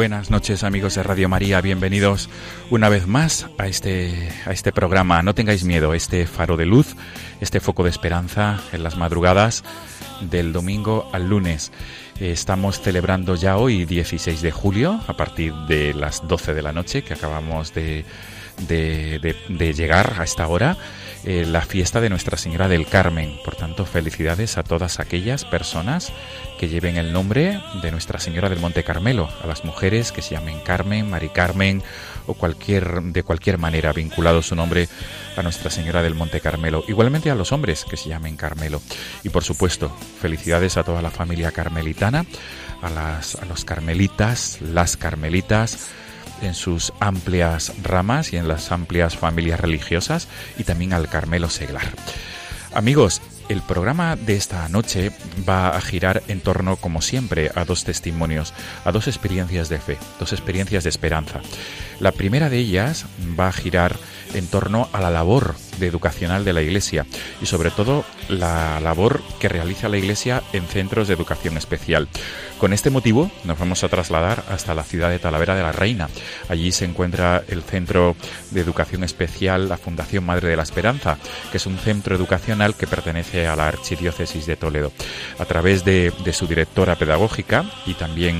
Buenas noches amigos de Radio María, bienvenidos una vez más a este, a este programa. No tengáis miedo, este faro de luz, este foco de esperanza en las madrugadas del domingo al lunes. Estamos celebrando ya hoy, 16 de julio, a partir de las 12 de la noche, que acabamos de, de- de- de llegar a esta hora, eh, la fiesta de Nuestra Señora del Carmen. Por tanto, felicidades a todas aquellas personas que lleven el nombre de Nuestra Señora del Monte Carmelo, a las mujeres que se llamen Carmen, Mari Carmen o cualquier, de cualquier manera vinculado su nombre a Nuestra Señora del Monte Carmelo. Igualmente a los hombres que se llamen Carmelo. Y por supuesto, felicidades a toda la familia carmelitana, a, las, a los carmelitas, las carmelitas, en sus amplias ramas y en las amplias familias religiosas y también al Carmelo Seglar. Amigos, el programa de esta noche va a girar en torno, como siempre, a dos testimonios, a dos experiencias de fe, dos experiencias de esperanza. La primera de ellas va a girar en torno a la labor de educacional de la Iglesia y sobre todo la labor que realiza la Iglesia en centros de educación especial. Con este motivo nos vamos a trasladar hasta la ciudad de Talavera de la Reina. Allí se encuentra el Centro de Educación Especial, la Fundación Madre de la Esperanza, que es un centro educacional que pertenece a la Archidiócesis de Toledo. A través de, de su directora pedagógica y también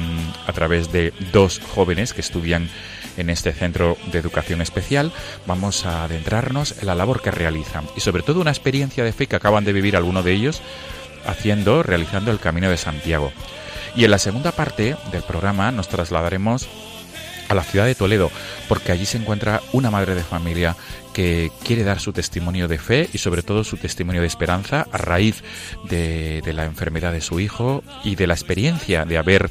a través de dos jóvenes que estudian en este centro de educación especial, vamos a adentrarnos en la labor que realizan y sobre todo una experiencia de fe que acaban de vivir algunos de ellos haciendo, realizando el Camino de Santiago. Y en la segunda parte del programa nos trasladaremos a la ciudad de Toledo, porque allí se encuentra una madre de familia que quiere dar su testimonio de fe y sobre todo su testimonio de esperanza a raíz de, de la enfermedad de su hijo y de la experiencia de haber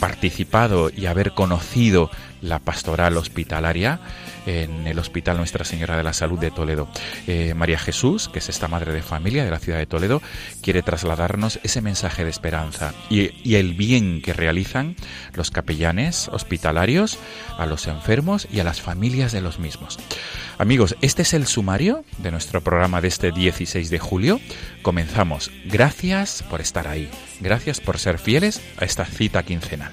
participado y haber conocido la pastoral hospitalaria en el Hospital Nuestra Señora de la Salud de Toledo. Eh, María Jesús, que es esta madre de familia de la ciudad de Toledo, quiere trasladarnos ese mensaje de esperanza y, y el bien que realizan los capellanes hospitalarios a los enfermos y a las familias de los mismos. Amigos, este es el sumario de nuestro programa de este 16 de julio. Comenzamos. Gracias por estar ahí. Gracias por ser fieles a esta cita quincenal.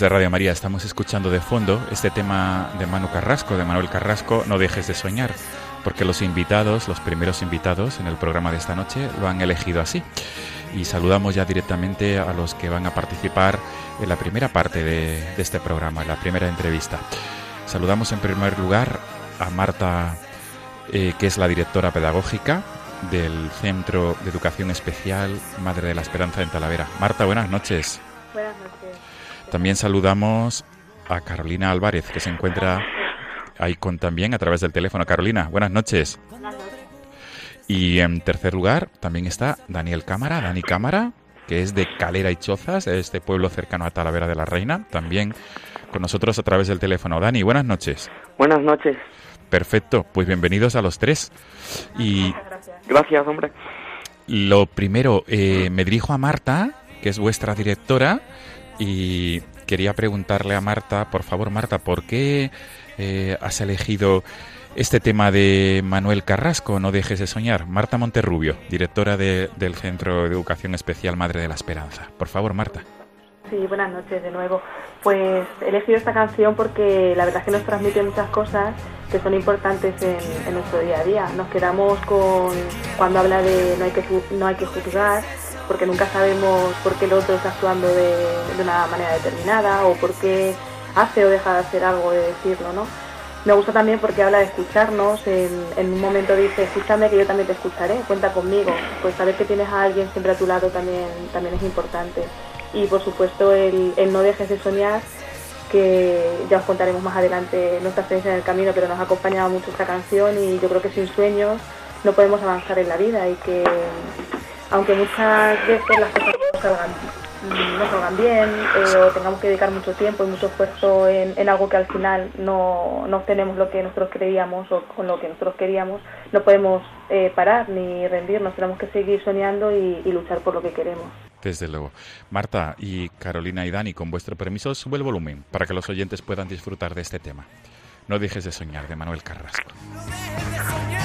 De Radio María, estamos escuchando de fondo este tema de Manu Carrasco, de Manuel Carrasco, No dejes de soñar, porque los invitados, los primeros invitados en el programa de esta noche, lo han elegido así. Y saludamos ya directamente a los que van a participar en la primera parte de, este programa, en la primera entrevista. Saludamos en primer lugar a Marta, eh, que es la directora pedagógica del Centro de Educación Especial Madre de la Esperanza en Talavera. Marta, buenas noches. Buenas noches. También saludamos a Carolina Álvarez, que se encuentra ahí con también a través del teléfono. Carolina, buenas noches. Buenas noches. Y en tercer lugar también está Daniel Cámara, Dani Cámara, que es de Calera y Chozas, este pueblo cercano a Talavera de la Reina, también con nosotros a través del teléfono. Dani, buenas noches. Buenas noches. Perfecto, pues bienvenidos a los tres. Y Gracias. Gracias, hombre. lo primero, eh, me dirijo a Marta, que es vuestra directora, y quería preguntarle a Marta, por favor, Marta, ¿por qué eh, has elegido este tema de Manuel Carrasco, No dejes de soñar? Marta Monterrubio, directora de- del Centro de Educación Especial Madre de la Esperanza. Por favor, Marta. Sí, buenas noches de nuevo. Pues he elegido esta canción porque la verdad es que nos transmite muchas cosas que son importantes en, en nuestro día a día. Nos quedamos con cuando habla de no hay que no hay que juzgar porque nunca sabemos por qué el otro está actuando de, una manera determinada o por qué hace o deja de hacer algo de decirlo, ¿no? Me gusta también porque habla de escucharnos, en, en un momento dice, escúchame que yo también te escucharé, cuenta conmigo. Pues saber que tienes a alguien siempre a tu lado también, también es importante. Y por supuesto el, el no dejes de soñar, que ya os contaremos más adelante nuestra experiencia en el camino, pero nos ha acompañado mucho esta canción y yo creo que sin sueños no podemos avanzar en la vida y que aunque muchas veces las cosas no salgan, mm, no salgan bien eh, o tengamos que dedicar mucho tiempo y mucho esfuerzo en, en algo que al final no, no obtenemos lo que nosotros creíamos o con lo que nosotros queríamos, no podemos eh, parar ni rendirnos, tenemos que seguir soñando y, y luchar por lo que queremos. Desde luego. Marta y Carolina y Dani, con vuestro permiso, sube el volumen para que los oyentes puedan disfrutar de este tema. No dejes de soñar, de Manuel Carrasco. No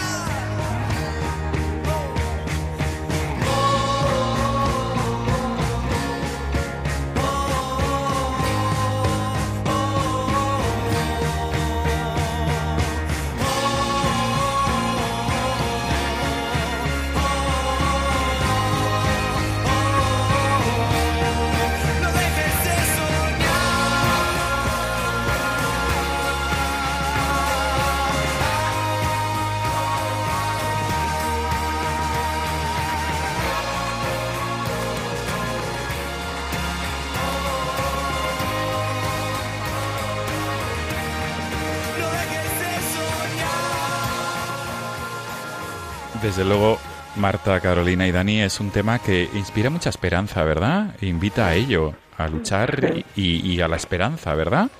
Desde luego, Marta, Carolina y Dani es un tema que inspira mucha esperanza, ¿verdad? E invita a ello, a luchar y, y a la esperanza, ¿verdad?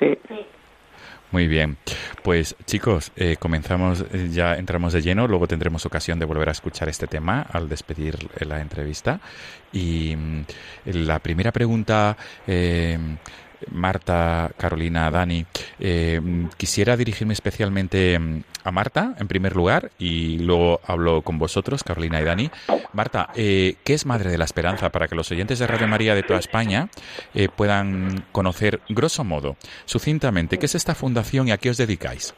Sí. Muy bien. Pues chicos, eh, comenzamos, eh, ya entramos de lleno, luego tendremos ocasión de volver a escuchar este tema al despedir la entrevista. Y mm, la primera pregunta, eh, Marta, Carolina, Dani, eh, quisiera dirigirme especialmente mm, a Marta, en primer lugar, y luego hablo con vosotros, Carolina y Dani. Marta, eh, ¿qué es Madre de la Esperanza? Para que los oyentes de Radio María de toda España eh, puedan conocer, grosso modo, sucintamente, qué es esta fundación y a qué os dedicáis.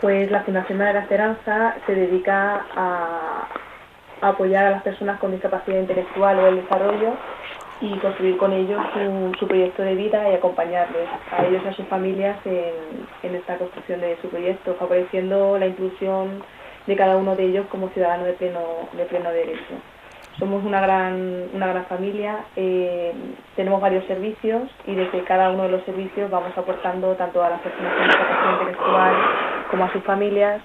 Pues la Fundación Madre de la Esperanza se dedica a, a apoyar a las personas con discapacidad intelectual o el desarrollo y construir con ellos su, su proyecto de vida y acompañarles a ellos y a sus familias en, en esta construcción de su proyecto, favoreciendo la inclusión de cada uno de ellos como ciudadano de pleno, de pleno derecho. Somos una gran, una gran familia, eh, tenemos varios servicios y desde cada uno de los servicios vamos aportando tanto a las personas con discapacidad intelectual como a sus familias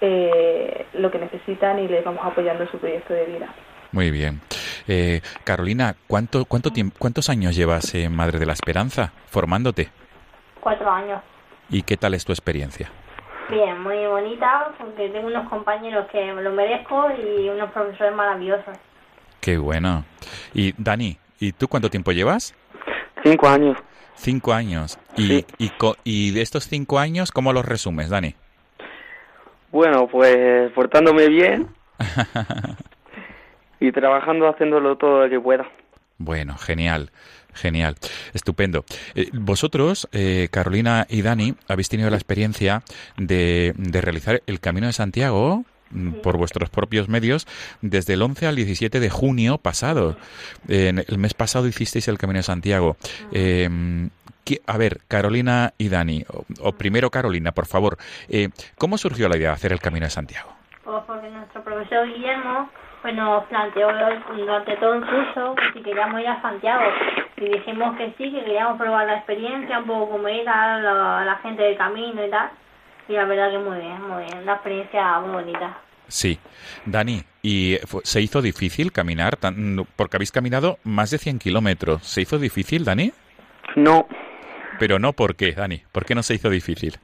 eh, lo que necesitan y les vamos apoyando en su proyecto de vida. Muy bien. Eh, Carolina, ¿cuánto, cuánto tiempo, ¿cuántos años llevas en Madre de la Esperanza formándote? Cuatro años. ¿Y qué tal es tu experiencia? Bien, muy bonita, porque tengo unos compañeros que lo merezco y unos profesores maravillosos. Qué bueno. Y Dani, ¿y tú cuánto tiempo llevas? Cinco años. Cinco años. Y, Sí. y, y de estos cinco años, ¿cómo los resumes, Dani? Bueno, pues portándome bien y trabajando haciéndolo todo lo que pueda. Bueno, genial, genial, estupendo. Eh, vosotros, eh, Carolina y Dani, habéis tenido la experiencia de, de realizar el Camino de Santiago mm, por vuestros propios medios desde el 11 al 17 de junio pasado. En el mes pasado hicisteis el Camino de Santiago. Eh, ¿qué- a ver, Carolina y Dani, o, o primero Carolina, por favor, eh, ¿cómo surgió la idea de hacer el Camino de Santiago? Pues porque nuestro profesor Guillermo pues nos planteó durante todo el curso que si queríamos ir a Santiago y dijimos que sí, que queríamos probar la experiencia, un poco cómo era la, la gente del camino y tal. Y la verdad que muy bien, muy bien, una experiencia muy bonita. Sí, Dani, ¿y se hizo difícil caminar? Tan- porque habéis caminado más de 100 kilómetros. ¿Se hizo difícil, Dani? No, Pero no, ¿por qué, Dani? ¿Por qué no se hizo difícil?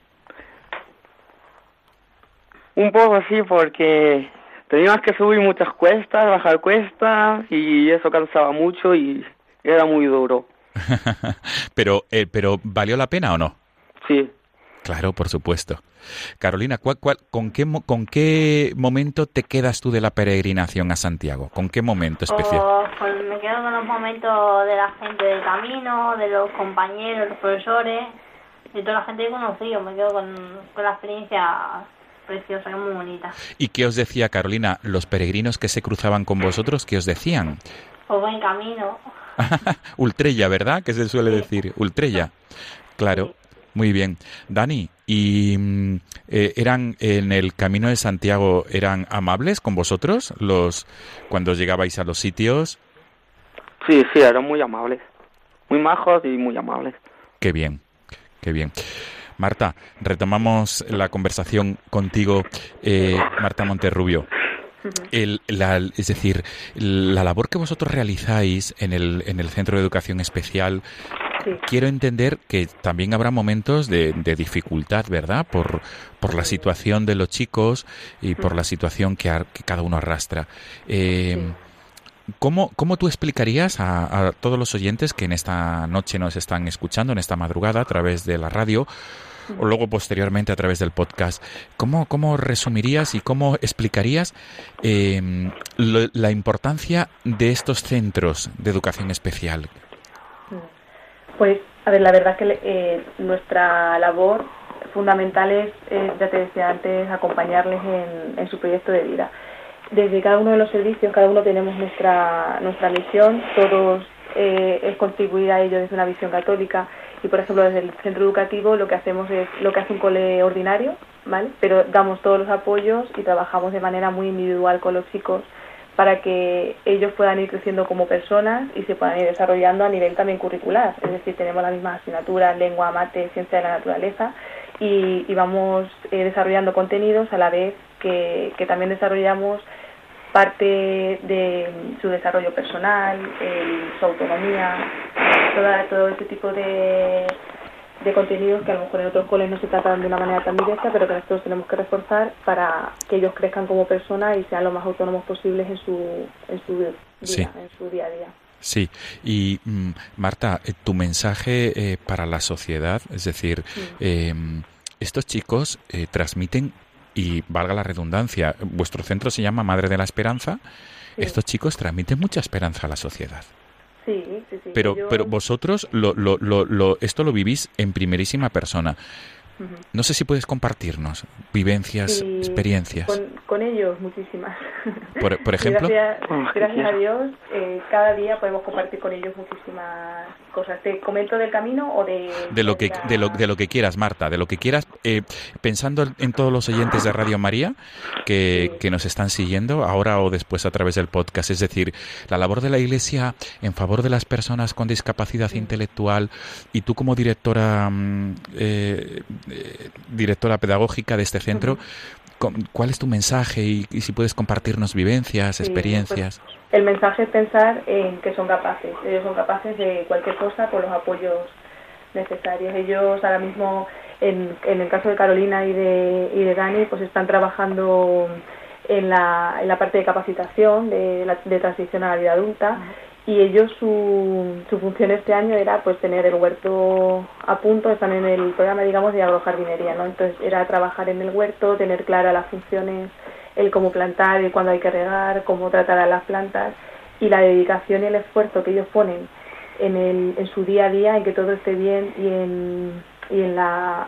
un poco sí porque teníamos que subir muchas cuestas, bajar cuestas y eso cansaba mucho y era muy duro. pero, eh, pero ¿valió la pena o no? Sí, Claro, por supuesto. Carolina, ¿cuál, cuál- con, qué, mo- ¿con qué momento te quedas tú de la peregrinación a Santiago? ¿Con qué momento especial? Pues, pues me quedo con los momentos de la gente del camino, de los compañeros, los profesores, de toda la gente que he conocido. Me quedo con, con la experiencia preciosa, muy bonita. ¿Y qué os decía Carolina? Los peregrinos que se cruzaban con vosotros, ¿qué os decían? Pues buen camino. Ultrella, ¿verdad? Que se suele decir. Ultrella. Claro. Muy bien. Dani, ¿y mm, eh, eran en el camino de Santiago, eran amables con vosotros los cuando llegabais a los sitios? sí, sí, eran muy amables. Muy majos y muy amables. Qué bien, qué bien. Marta, retomamos la conversación contigo, eh, Marta Monterrubio. El- la- es decir, la labor que vosotros realizáis en el, en el Centro de Educación Especial, Sí. quiero entender que también habrá momentos de, de dificultad, ¿verdad? Por, por la situación de los chicos y por la situación que, ar- que cada uno arrastra. Eh, ¿Cómo, ¿Cómo tú explicarías a, a todos los oyentes que en esta noche nos están escuchando, en esta madrugada, a través de la radio, o luego posteriormente a través del podcast, ¿cómo, cómo resumirías y cómo explicarías eh, lo- la importancia de estos centros de educación especial? Pues, a ver, la verdad que eh, nuestra labor fundamental es, eh, ya te decía antes, acompañarles en, en su proyecto de vida. Desde cada uno de los servicios, cada uno tenemos nuestra, nuestra misión, todos eh, es contribuir a ello desde una visión católica y, por ejemplo, desde el centro educativo lo que hacemos es lo que hace un cole ordinario, ¿vale? Pero damos todos los apoyos y trabajamos de manera muy individual con los chicos para que ellos puedan ir creciendo como personas y se puedan ir desarrollando a nivel también curricular. Es decir, tenemos las mismas asignaturas, lengua, mate, ciencia de la naturaleza y, y vamos eh, desarrollando contenidos a la vez que, que también desarrollamos parte de su desarrollo personal, su autonomía, toda- todo ese tipo de, de contenidos que a lo mejor en otros coles no se tratan de una manera tan directa, pero que nosotros tenemos que reforzar para que ellos crezcan como personas y sean lo más autónomos posibles en su, en su vida, Sí. en su día a día. Sí, y mm, Marta, eh, tu mensaje eh, para la sociedad, es decir, eh, estos chicos eh, transmiten, y valga la redundancia, vuestro centro se llama Madre de la Esperanza, Sí. estos chicos transmiten mucha esperanza a la sociedad. Sí, sí, sí. Pero, pero vosotros lo, lo, lo, lo- esto lo vivís en primerísima persona. No sé si puedes compartirnos vivencias, Sí, experiencias. Con, con ellos, muchísimas. Por- por Y ejemplo. Gracias, Oh, gracias a. Dios, eh, cada día podemos compartir con ellos muchísimas cosas. ¿Te comento del camino o de...? De lo que de lo, de lo que quieras, Marta, de lo que quieras, eh, pensando en- todos los oyentes de Radio María que, Sí. que nos están siguiendo ahora o después a través del podcast, es decir, la labor de la Iglesia en favor de las personas con discapacidad intelectual y tú como directora mm, eh, eh, directora pedagógica de este centro, ¿cuál es tu mensaje y, y si puedes compartirnos vivencias, Sí, experiencias? pues, el mensaje es pensar en que son capaces. Ellos son capaces de cualquier cosa con los apoyos necesarios. Ellos ahora mismo, en, en el caso de Carolina y de, y de Dani, pues están trabajando en la, en la parte de capacitación, de, la, de transición a la vida adulta y ellos su, su función este año era pues tener el huerto a punto, están en el programa digamos de agrojardinería, ¿no? Entonces era trabajar en el huerto, tener claras las funciones, el cómo plantar, y cuándo hay que regar, cómo tratar a las plantas y la dedicación y el esfuerzo que ellos ponen en, el, en su día a día, en que todo esté bien y en, y en la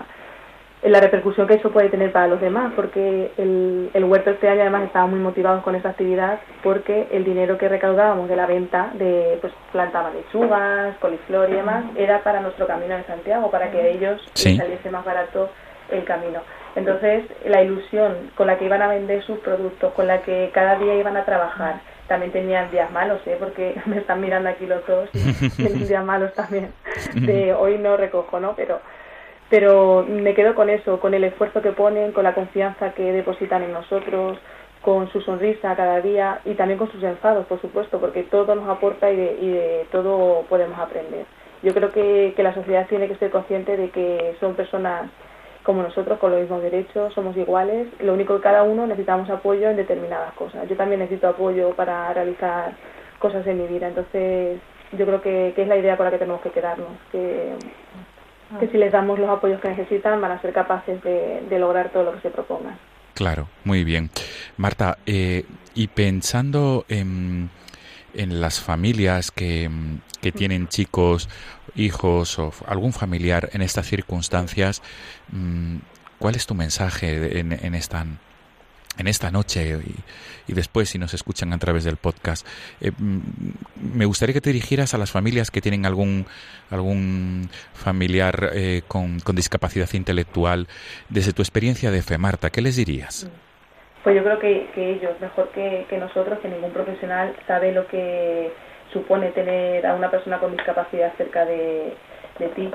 la repercusión que eso puede tener para los demás, porque el, el huerto este año además estaba muy motivados con esa actividad porque el dinero que recaudábamos de la venta de pues plantaban lechugas, coliflor y demás era para nuestro camino de Santiago, para que a ellos Sí. saliese más barato el camino. Entonces, la ilusión con la que iban a vender sus productos, con la que cada día iban a trabajar, también tenían días malos, ¿eh? porque me están mirando aquí los dos tienen días malos también. De hoy no recojo, ¿no? Pero pero me quedo con eso, con el esfuerzo que ponen, con la confianza que depositan en nosotros, con su sonrisa cada día y también con sus enfados, por supuesto, porque todo nos aporta y de, y de todo podemos aprender. Yo creo que, que la sociedad tiene que ser consciente de que son personas como nosotros, con los mismos derechos, somos iguales, lo único que cada uno necesitamos apoyo en determinadas cosas. Yo también necesito apoyo para realizar cosas en mi vida, entonces yo creo que, que es la idea con la que tenemos que quedarnos, que, que si les damos los apoyos que necesitan van a ser capaces de, de lograr todo lo que se propongan. Claro, muy bien. Marta, eh, y pensando en, en las familias que, mm, que tienen chicos, hijos o algún familiar en estas circunstancias, mm, ¿cuál es tu mensaje en, en esta en esta noche y, y después si nos escuchan a través del podcast? Eh, mm, me gustaría que te dirigieras a las familias que tienen algún algún familiar eh, con, con discapacidad intelectual. Desde tu experiencia de fe, Marta, ¿qué les dirías? Pues yo creo que, que ellos, mejor que, que nosotros, que ningún profesional sabe lo que supone tener a una persona con discapacidad cerca de, de ti.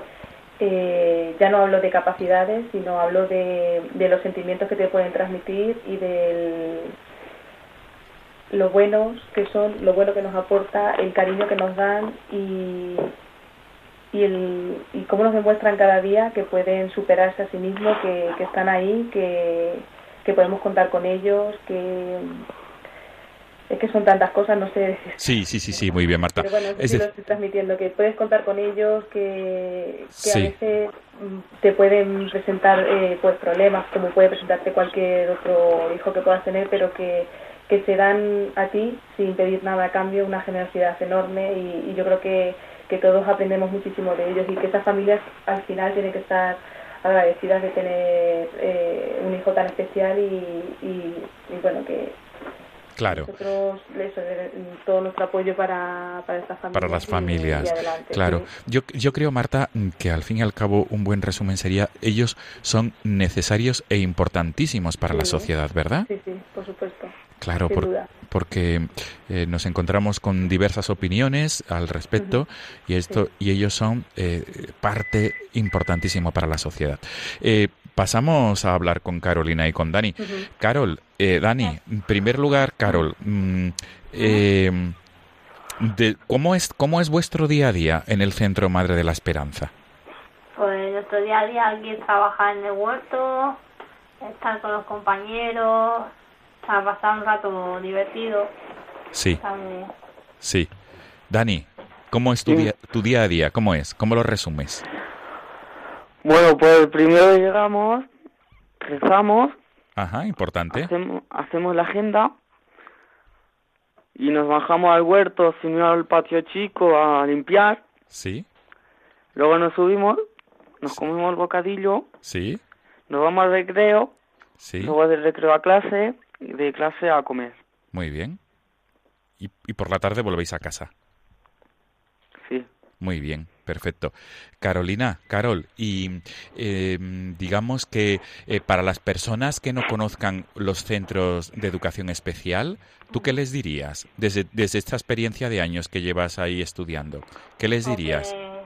Eh, ya no hablo de capacidades, sino hablo de, los sentimientos que te pueden transmitir y de lo buenos que son, lo bueno que nos aporta, el cariño que nos dan y, y, el, y cómo nos demuestran cada día que pueden superarse a sí mismos, que, que están ahí, que, que podemos contar con ellos, que es que son tantas cosas, no sé. Sí, sí, sí, sí, muy bien, Marta. Pero bueno, eso Es sí de- lo estoy transmitiendo, que puedes contar con ellos, que, que Sí. a veces mm, te pueden presentar eh, pues problemas, como puede presentarte cualquier otro hijo que puedas tener, pero que, que se dan a ti sin pedir nada a cambio, una generosidad enorme y, y yo creo que, que todos aprendemos muchísimo de ellos y que esas familias al final tienen que estar agradecidas de tener eh, un hijo tan especial y, y, y bueno, que Claro. nosotros les eh, todo nuestro apoyo para, para estas familias. Para las familias, y adelante, claro. sí. Yo, yo creo, Marta, que al fin y al cabo un buen resumen sería, ellos son necesarios e importantísimos para la Sí. sociedad, ¿verdad? Sí, sí, por supuesto. Claro, por- porque eh, nos encontramos con diversas opiniones al respecto y esto y ellos son eh, parte importantísima para la sociedad. Eh, pasamos a hablar con Carolina y con Dani. Carol, eh, Dani, en primer lugar, Carol, mm, eh, de- ¿cómo es cómo es vuestro día a día en el Centro Madre de la Esperanza? Pues nuestro día a día aquí es trabajar en el huerto, estar con los compañeros, sea, pasar un rato divertido. Sí, sí. Dani, ¿cómo es tu Sí. día, tu día a día? ¿Cómo es? ¿Cómo lo resumes? Bueno, pues primero llegamos, rezamos, Ajá, importante. hacemos, hacemos la agenda y nos bajamos al huerto, no al patio chico a limpiar. Sí, Luego nos subimos, nos comemos el bocadillo, sí, nos vamos al recreo, sí. luego del recreo a clase y de clase a comer. Muy bien. Y, y por la tarde volvéis a casa. Sí. Muy bien, perfecto. Carolina, Carol, y eh, digamos que eh, para las personas que no conozcan los centros de educación especial, ¿tú qué les dirías desde, desde esta experiencia de años que llevas ahí estudiando? ¿Qué les dirías? Porque,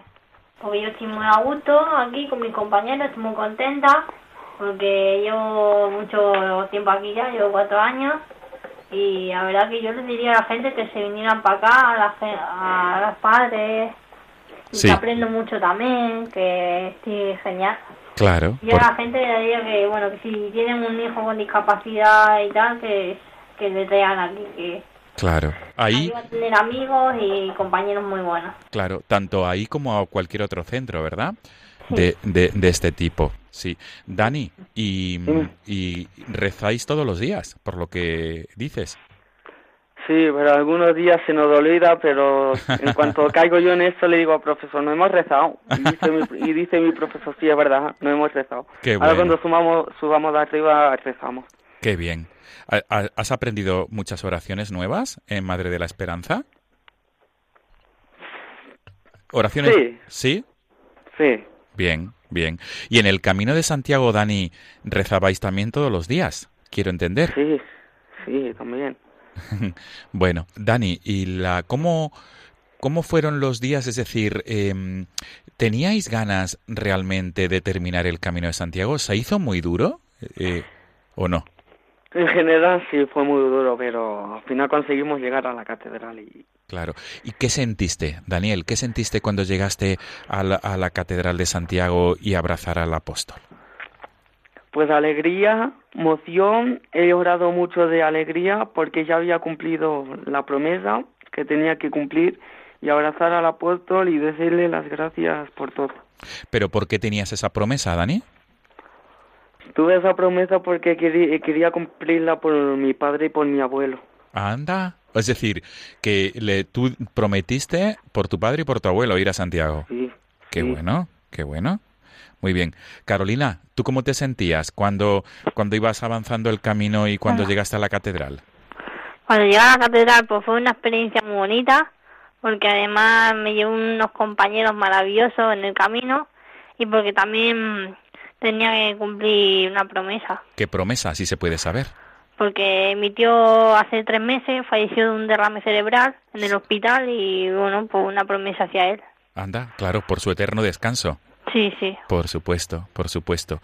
porque yo estoy muy a gusto aquí con mis compañeros, estoy muy contenta, porque llevo mucho tiempo aquí ya, llevo cuatro años, y la verdad que yo les diría a la gente que se vinieran para acá, a, la, a los padres, y Sí. que aprendo mucho también, que estoy genial. Claro, Yo por- a la gente le diría que, bueno, que si tienen un hijo con discapacidad y tal, que, que le traigan aquí, que, Claro. Ahí, va a tener amigos y compañeros muy buenos. claro, tanto ahí como a cualquier otro centro, ¿verdad? De, de, de este tipo, sí. Dani, y, y rezáis todos los días, por lo que dices. Sí, pero algunos días se nos olvida, pero en cuanto caigo yo en esto le digo al profesor, no hemos rezado. Y dice mi, y dice mi profesor, sí, es verdad, no hemos rezado. Qué Ahora bueno. cuando sumamos, subamos de arriba, rezamos. Qué bien. ¿Ha- ha- ¿Has aprendido muchas oraciones nuevas en Madre de la Esperanza? ¿Oraciones? Sí. ¿Sí? Sí, Bien, bien. ¿Y en el Camino de Santiago, Dani, rezabais también todos los días? Quiero entender. sí, sí, también. Bueno, Dani, ¿y la cómo, cómo fueron los días? Es decir, em, ¿teníais ganas realmente de terminar el Camino de Santiago? ¿Se hizo muy duro eh, o no? En general sí fue muy duro, pero al final conseguimos llegar a la catedral y Claro. ¿Y qué sentiste, Daniel? ¿Qué sentiste cuando llegaste a la, a la Catedral de Santiago y abrazar al apóstol? Pues alegría, emoción, he orado mucho de alegría porque ya había cumplido la promesa que tenía que cumplir y abrazar al apóstol y decirle las gracias por todo. ¿Pero por qué tenías esa promesa, Dani? Tuve esa promesa porque quería, quería cumplirla por mi padre y por mi abuelo. Anda. Es decir, que le, tú prometiste por tu padre y por tu abuelo ir a Santiago. Sí, Qué sí. bueno, qué bueno. Muy bien. Carolina, ¿tú cómo te sentías cuando, cuando ibas avanzando el camino y cuando llegaste a la catedral? Cuando llegué a la catedral, pues fue una experiencia muy bonita, porque además me llevé unos compañeros maravillosos en el camino y porque también tenía que cumplir una promesa. ¿Qué promesa, si se puede saber? Porque mi tío hace tres meses falleció de un derrame cerebral en el hospital y bueno, pues una promesa hacia él. Anda, claro, por su eterno descanso. Sí, sí. Por supuesto, por supuesto.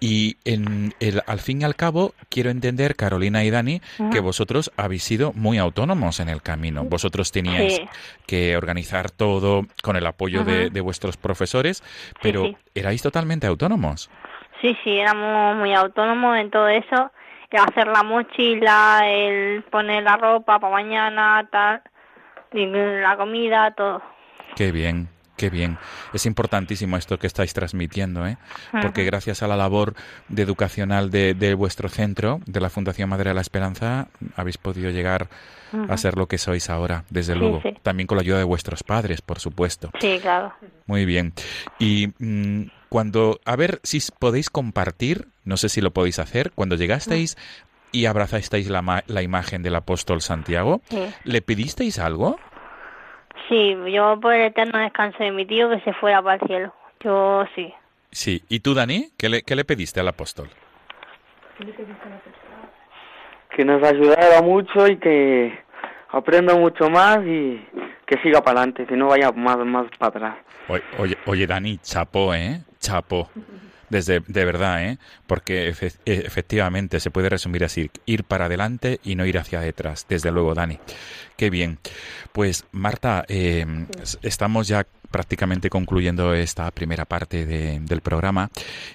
Y en el, al fin y al cabo, quiero entender, Carolina y Dani, que vosotros habéis sido muy autónomos en el camino. Vosotros teníais Sí. que organizar todo con el apoyo de, vuestros profesores, pero sí. erais totalmente autónomos. Sí, sí, éramos muy autónomos en todo eso. El hacer la mochila, el poner la ropa para mañana, tal, la comida, todo. Qué bien, qué bien. Es importantísimo esto que estáis transmitiendo, ¿eh? Porque gracias a la labor de educacional de, de vuestro centro, de la Fundación Madre de la Esperanza, habéis podido llegar a ser lo que sois ahora, desde Sí, luego. sí. También con la ayuda de vuestros padres, por supuesto. Sí, claro. Muy bien. Y mm, cuando, a ver si podéis compartir, no sé si lo podéis hacer, cuando llegasteis y abrazasteis la, la imagen del apóstol Santiago, Sí. ¿le pedisteis algo? Sí, yo por el eterno descanso de mi tío que se fuera para el cielo. Yo sí. Sí. ¿Y tú, Dani? ¿Qué le, qué le pediste al apóstol? Que nos ayudara mucho y que aprenda mucho más y que siga para adelante, que no vaya más, más para atrás. Oye, oye, oye, Dani, chapo, ¿eh? Chapo. Desde, de verdad, ¿eh? Porque efe- e- efectivamente se puede resumir así, ir para adelante y no ir hacia detrás. Desde luego, Dani. Qué bien. Pues, Marta, eh, estamos ya prácticamente concluyendo esta primera parte de- del programa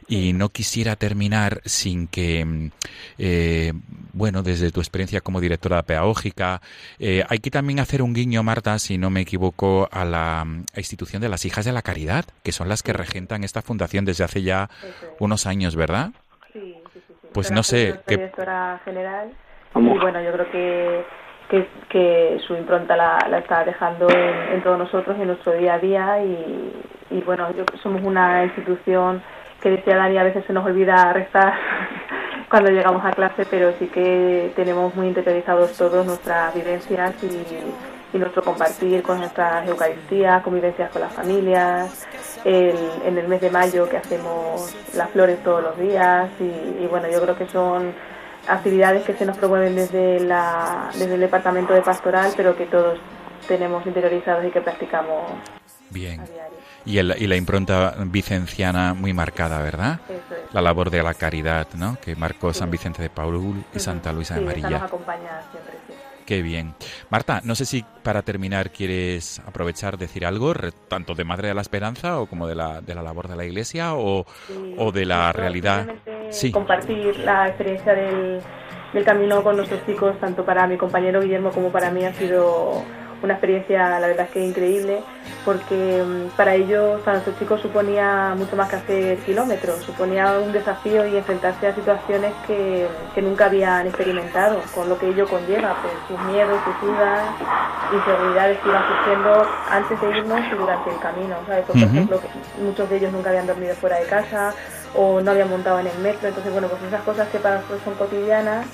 y no quisiera terminar sin que, mm, eh, bueno, desde tu experiencia como directora pedagógica, eh, hay que también hacer un guiño, Marta, si no me equivoco, a la mm, institución de las Hijas de la Caridad, que son las que regentan esta fundación desde hace ya unos años, ¿verdad? Sí, sí, sí. sí. Pues no sé, qué- directora general. Y bueno, yo creo que, que, que su impronta la, la está dejando en, en todos nosotros, en nuestro día a día. Y, y bueno, yo, somos una institución que decía Dani, a veces se nos olvida rezar cuando llegamos a clase, pero sí que tenemos muy interiorizados todos nuestras vivencias y, y nuestro compartir con nuestras Eucaristías, convivencias con las familias, el- en el mes de mayo que hacemos las flores todos los días y, y bueno, yo creo que son actividades que se nos promueven desde, la, desde el departamento de pastoral, pero que todos tenemos interiorizados y que practicamos Bien. a diario. Y, el- y la impronta vicenciana muy marcada, ¿verdad? Eso es. La labor de la caridad, ¿no? Que marcó San Vicente de Paul y Santa Luisa de Sí, esa nos Amarilla. acompaña siempre. Qué bien. Marta, no sé si para terminar quieres aprovechar decir algo, tanto de Madre de la Esperanza o como de la, de la labor de la Iglesia o, o de la realidad. Sí. Compartir la experiencia del, del camino con nuestros chicos, tanto para mi compañero Guillermo como para mí, ha sido una experiencia, la verdad es que increíble, porque mm, para ellos, para nuestros chicos, suponía mucho más que hacer kilómetros, suponía un desafío y enfrentarse a situaciones que, que nunca habían experimentado, con lo que ello conlleva, pues sus miedos, sus dudas, inseguridades que iban surgiendo antes de irnos y durante el camino, ¿sabes? Por ejemplo, muchos de ellos nunca habían dormido fuera de casa o no habían montado en el metro, entonces, bueno, pues esas cosas que para nosotros son cotidianas,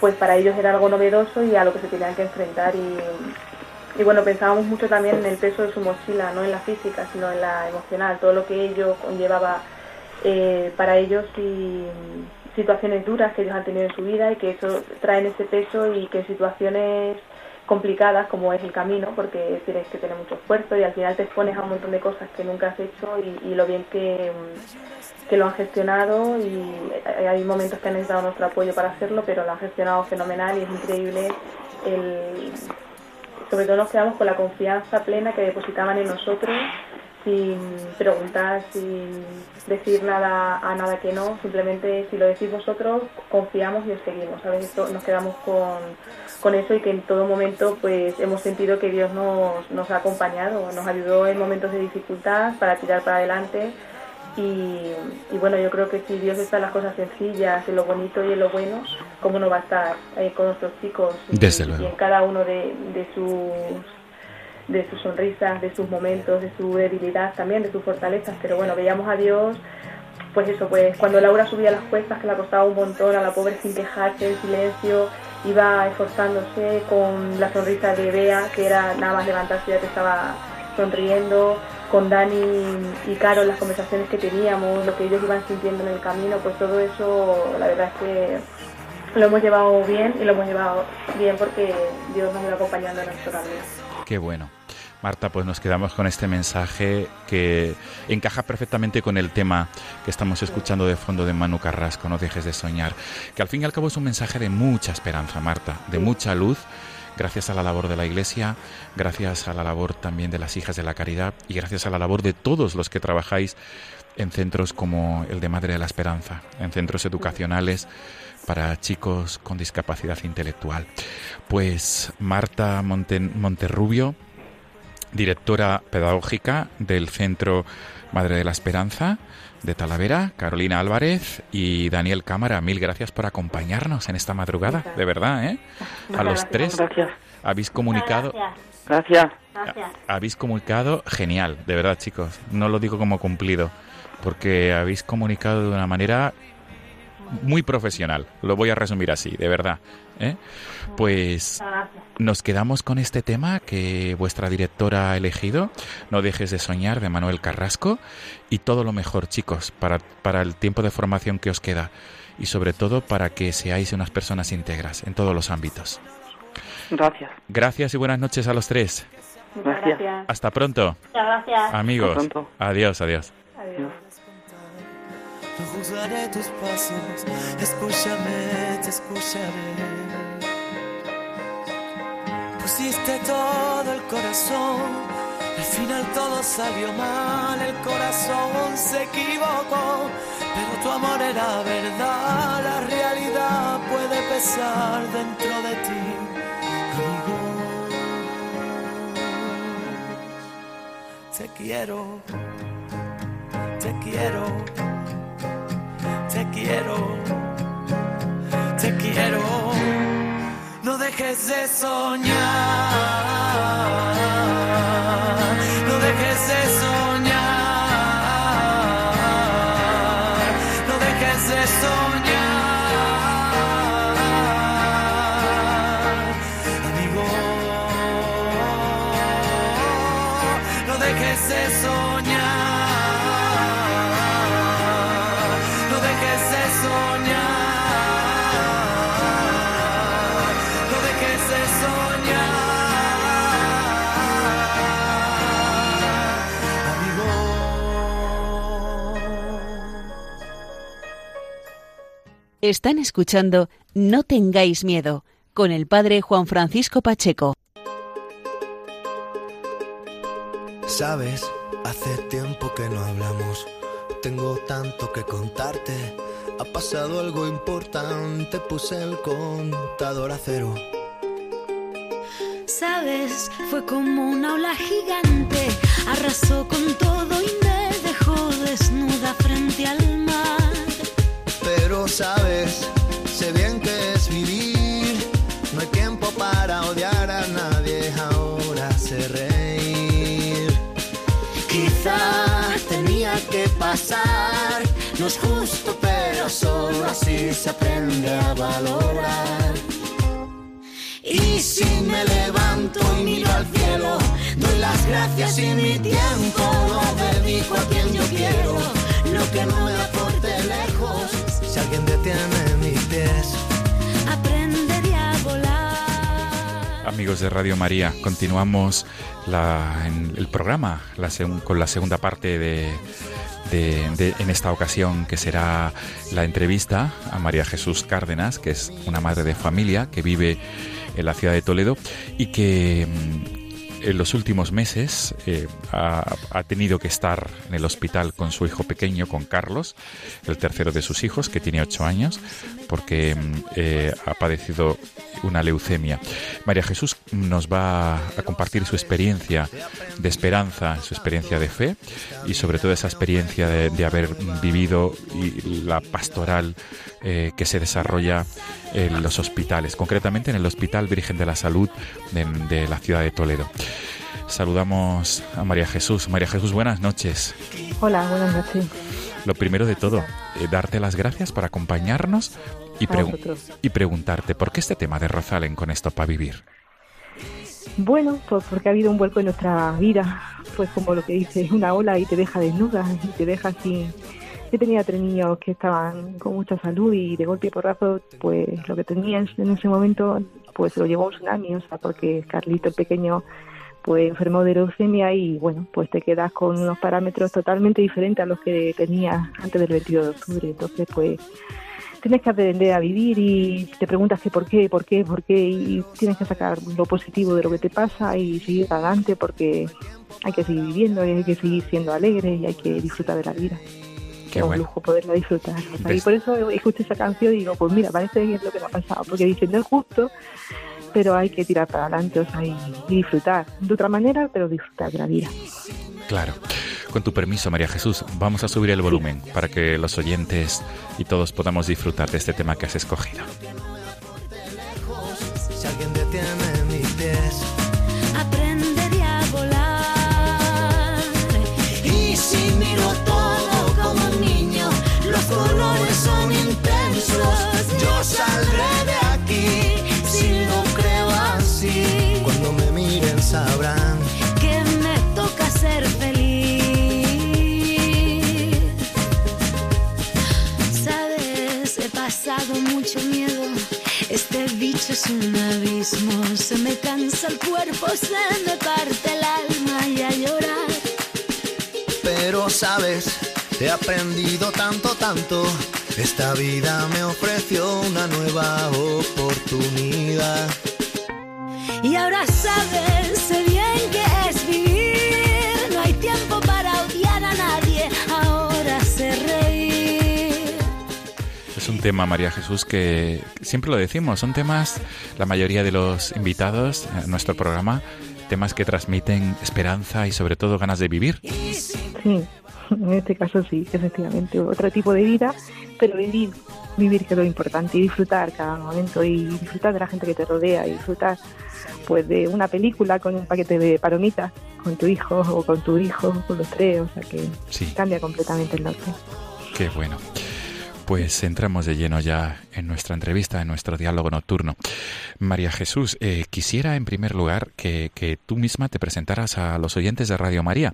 pues para ellos era algo novedoso y a lo que se tenían que enfrentar y, y bueno, pensábamos mucho también en el peso de su mochila, no en la física, sino en la emocional, todo lo que ello conllevaba eh, para ellos y situaciones duras que ellos han tenido en su vida y que eso traen ese peso y que en situaciones complicadas como es el camino, porque tienes que tener mucho esfuerzo y al final te expones a un montón de cosas que nunca has hecho y, lo bien que, que, lo han gestionado y hay momentos que han necesitado nuestro apoyo para hacerlo, pero lo han gestionado fenomenal y es increíble el sobre todo nos quedamos con la confianza plena que depositaban en nosotros sin preguntar, sin decir nada a nada que no, simplemente si lo decís vosotros, confiamos y os seguimos, ¿sabes? nos quedamos con, con, eso y que en todo momento pues hemos sentido que Dios nos, nos ha acompañado, nos ayudó en momentos de dificultad para tirar para adelante y, bueno, yo creo que si Dios está en las cosas sencillas, en lo bonito y en lo bueno, ¿cómo no va a estar eh, con nuestros chicos? Y, en cada uno de, de, sus de sus sonrisas, de sus momentos, de su debilidad también, de sus fortalezas. Pero bueno, veíamos a Dios, pues eso, pues cuando Laura subía las cuestas, que le costaba un montón, a la pobre sin quejarse, en silencio, iba esforzándose con la sonrisa de Bea, que era nada más levantarse ya que estaba sonriendo, con Dani y Caro, las conversaciones que teníamos, lo que ellos iban sintiendo en el camino, pues todo eso, la verdad es que lo hemos llevado bien y lo hemos llevado bien porque Dios nos iba acompañando en nuestro camino. Qué bueno. Marta, pues nos quedamos con este mensaje que encaja perfectamente con el tema que estamos escuchando de fondo de Manu Carrasco, no dejes de soñar, que al fin y al cabo es un mensaje de mucha esperanza, Marta, de mucha luz gracias a la labor de la Iglesia, gracias a la labor también de las hijas de la caridad y gracias a la labor de todos los que trabajáis en centros como el de Madre de la Esperanza, en centros educacionales para chicos con discapacidad intelectual. Pues Marta Monterrubio, directora pedagógica del Centro Madre de la Esperanza, de Talavera, Carolina Álvarez y Daniel Cámara. Mil gracias por acompañarnos en esta madrugada, de verdad, ¿eh? A los tres. Gracias. Habéis comunicado. Gracias. Habéis comunicado genial, de verdad, chicos. No lo digo como cumplido, porque habéis comunicado de una manera muy profesional. Lo voy a resumir así, de verdad. ¿eh? Pues nos quedamos con este tema que vuestra directora ha elegido, No dejes de soñar, de Manuel Carrasco, y todo lo mejor, chicos, para, para el tiempo de formación que os queda y sobre todo para que seáis unas personas íntegras en todos los ámbitos. Gracias. Gracias y buenas noches a los tres. Gracias. Hasta pronto. gracias. Amigos. Adiós, adiós. Adiós. Juzgaré tus pasos, escúchame, te escucharé. Pusiste todo el corazón, al final todo salió mal, el corazón se equivocó, pero tu amor era verdad, la realidad puede pesar dentro de ti, amigo. Te quiero, te quiero quiero, te quiero, no dejes de soñar, Están escuchando No tengáis miedo con el padre Juan Francisco Pacheco. Sabes, hace tiempo que no hablamos. Tengo tanto que contarte. Ha pasado algo importante, puse el contador a cero. Sabes, fue como una ola gigante, arrasó con todo y me dejó desnuda frente al mar. Pero sabes, sé bien que es vivir. No hay tiempo para odiar a nadie, ahora sé reír. Quizá tenía que pasar. No es justo, pero solo así se aprende a valorar. Y si me levanto y miro al cielo, doy las gracias y mi tiempo lo dedico a quien yo quiero. Lo que no me si alguien detiene mis pies. Aprenderé a volar. Amigos de Radio María, continuamos la- en el programa la con la segunda parte de, de- de- en esta ocasión que será la entrevista a María Jesús Cárdenas, que es una madre de familia que vive en la ciudad de Toledo y que en los últimos meses eh, ha, tenido que estar en el hospital con su hijo pequeño, con Carlos, el tercero de sus hijos, que tiene ocho años, porque mm, eh, ha padecido una leucemia. María Jesús nos va a compartir su experiencia de esperanza, su experiencia de fe y sobre todo esa experiencia de, haber vivido la pastoral eh, que se desarrolla en los hospitales, concretamente en el Hospital Virgen de la Salud de la ciudad de Toledo. Saludamos a María Jesús. María Jesús, buenas noches. Hola, buenas noches. Lo primero de todo, eh, darte las gracias por acompañarnos y, pregu- preguntarte por qué este tema de Rozalen con esto para vivir. Bueno, pues porque ha habido un vuelco en nuestra vida, pues como lo que dice, una ola y te deja desnuda y te deja así. Yo tenía tres niños que estaban con mucha salud y de golpe y porrazo, pues lo que tenían en ese momento, pues lo llevó un tsunami, o sea, porque Carlito el pequeño, pues enfermó de leucemia y bueno, pues te quedas con unos parámetros totalmente diferentes a los que tenías antes del 22 de octubre. Entonces, pues tienes que aprender a vivir y te preguntas que por qué, por qué, por qué y tienes que sacar lo positivo de lo que te pasa y seguir adelante porque hay que seguir viviendo y hay que seguir siendo alegre y hay que disfrutar de la vida. Qué es un bueno. lujo poderla disfrutar. Y por eso escucho esa canción y digo, pues mira, parece que es lo que me ha pasado, porque dicen, no es justo, pero hay que tirar para adelante, o sea, y, disfrutar de otra manera, pero disfrutar de la vida. Claro. Con tu permiso, María Jesús, vamos a subir el volumen para que los oyentes y todos podamos disfrutar de este tema que has escogido. Es un abismo. Se me cansa el cuerpo, se me parte el alma y a llorar. Pero sabes, he aprendido tanto, tanto. Esta vida me ofreció una nueva oportunidad. Y ahora sabes, tema, María Jesús, que siempre lo decimos, son temas, la mayoría de los invitados en nuestro programa, temas que transmiten esperanza y sobre todo ganas de vivir. Sí, en este caso sí, efectivamente, otro tipo de vida, pero vivir, vivir que es lo importante y disfrutar cada momento y disfrutar de la gente que te rodea y disfrutar pues de una película con un paquete de palomitas con tu hijo o con tu hijo, con los tres, o sea que Sí. cambia completamente el norte. Qué bueno. Pues entramos de lleno ya en nuestra entrevista, en nuestro diálogo nocturno. María Jesús, eh, quisiera en primer lugar que, que tú misma te presentaras a los oyentes de Radio María.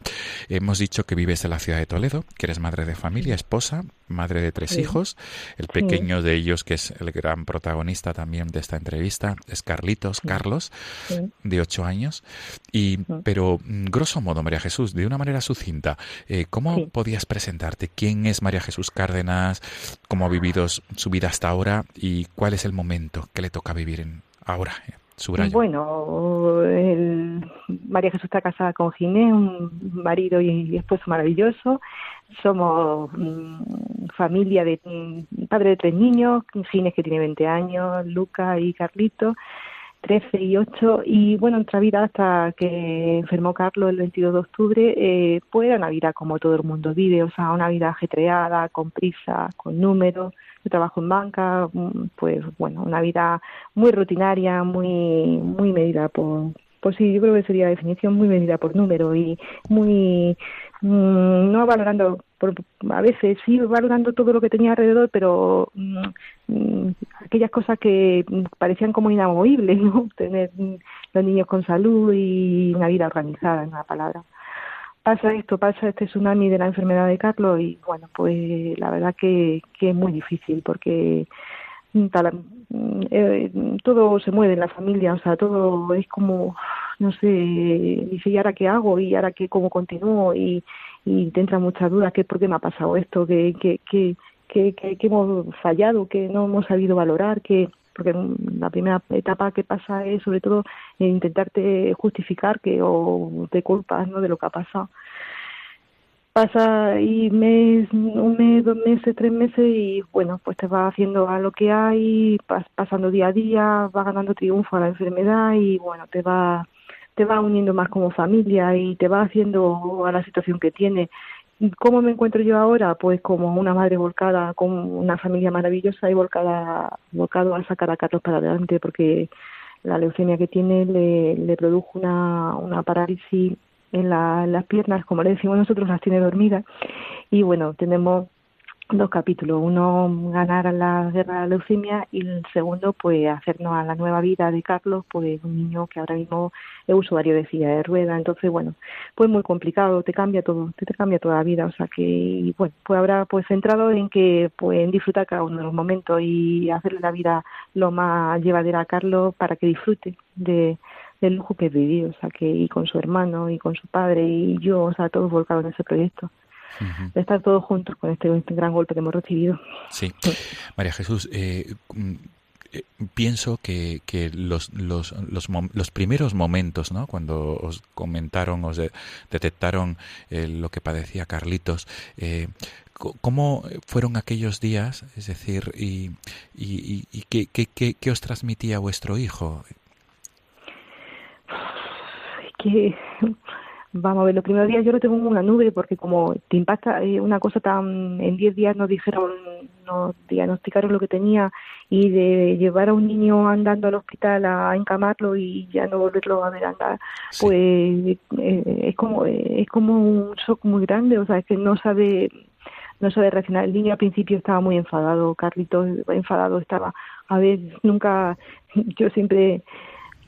Hemos dicho que vives en la ciudad de Toledo, que eres madre de familia, esposa, madre de tres Sí. hijos. El pequeño de ellos, que es el gran protagonista también de esta entrevista, es Carlitos, Carlos, de ocho años. Y, pero, mm, grosso modo, María Jesús, de una manera sucinta, eh, ¿cómo podías presentarte? ¿Quién es María Jesús Cárdenas? ¿Cómo ha vivido su vida hasta ahora? ¿Y cuál es el momento que le toca vivir en- ahora? Subrayo. Bueno, el- María Jesús está casada con Ginés, un marido y esposo maravilloso. Somos mm, familia de mm, padre de tres niños, Ginés que tiene 20 años, Luca y Carlito, 13 y 8. Y bueno, nuestra vida hasta que enfermó Carlos el 22 de octubre, eh, pues era una vida como todo el mundo vive, o sea, una vida ajetreada, con prisa, con números. Yo trabajo en banca, mm, pues bueno, una vida muy rutinaria, muy muy medida por, pues sí, yo creo que sería la definición muy medida por número y muy mm, no valorando por, a veces sí valorando todo lo que tenía alrededor, pero mm, mm, aquellas cosas que parecían como inamovibles, ¿no? Tener los niños con salud y una vida organizada, en una palabra pasa esto, pasa este tsunami de la enfermedad de Carlos y bueno, pues la verdad que, que es muy difícil porque eh, todo se mueve en la familia, o sea, todo es como, no sé, dice, ¿y ahora qué hago? ¿Y ahora qué, cómo continúo? Y, y te entran muchas dudas, ¿qué, ¿por qué me ha pasado esto? ¿Qué, qué, qué, qué, qué- qué hemos fallado? ¿Qué no hemos sabido valorar? ¿Qué, porque la primera etapa que pasa es sobre todo en intentarte justificar que o te culpas ¿no? de lo que ha pasado pasa y mes, un mes, dos meses, tres meses y bueno, pues te vas haciendo a lo que hay, pasando día a día, vas ganando triunfo a la enfermedad y bueno, te va te va uniendo más como familia y te va haciendo a la situación que tiene. ¿Cómo me encuentro yo ahora? Pues como una madre volcada con una familia maravillosa y volcada, volcado a sacar a Carlos para adelante porque la leucemia que tiene le, le produjo una parálisis en, la- en las piernas, como le decimos nosotros, las tiene dormidas. Y bueno, tenemos dos capítulos. Uno, ganar la guerra de la leucemia y el segundo, pues hacernos a la nueva vida de Carlos, pues un niño que ahora mismo es usuario de silla de rueda. Entonces, bueno, pues muy complicado, te cambia todo, te, te cambia toda la vida. O sea que, y bueno, pues habrá pues centrado en que, pues en disfrutar cada uno de los momentos y hacerle la vida lo más llevadera a Carlos para que disfrute de del lujo que viví, o sea que y con su hermano y con su padre y yo, o sea, todos volcados en ese proyecto de estar todos juntos con este, este gran golpe que hemos recibido. Sí. María Jesús, eh, mm, eh, pienso que, que los, los, los, los primeros momentos, ¿no? cuando os comentaron, os de- detectaron eh, lo que padecía Carlitos, eh, ¿cómo fueron aquellos días? Es decir, ¿y, y, y- y qué, qué, qué, qué os transmitía vuestro hijo? Es que, vamos a ver, los primeros días yo lo tengo en una nube porque como te impacta eh, una cosa tan, en 10 días nos dijeron, nos diagnosticaron lo que tenía y de llevar a un niño andando al hospital a encamarlo y ya no volverlo a ver andar, pues eh, es como es como un shock muy grande, o sea, es que no sabe no sabe reaccionar. El niño al principio estaba muy enfadado, Carlitos enfadado estaba. A ver, nunca, yo siempre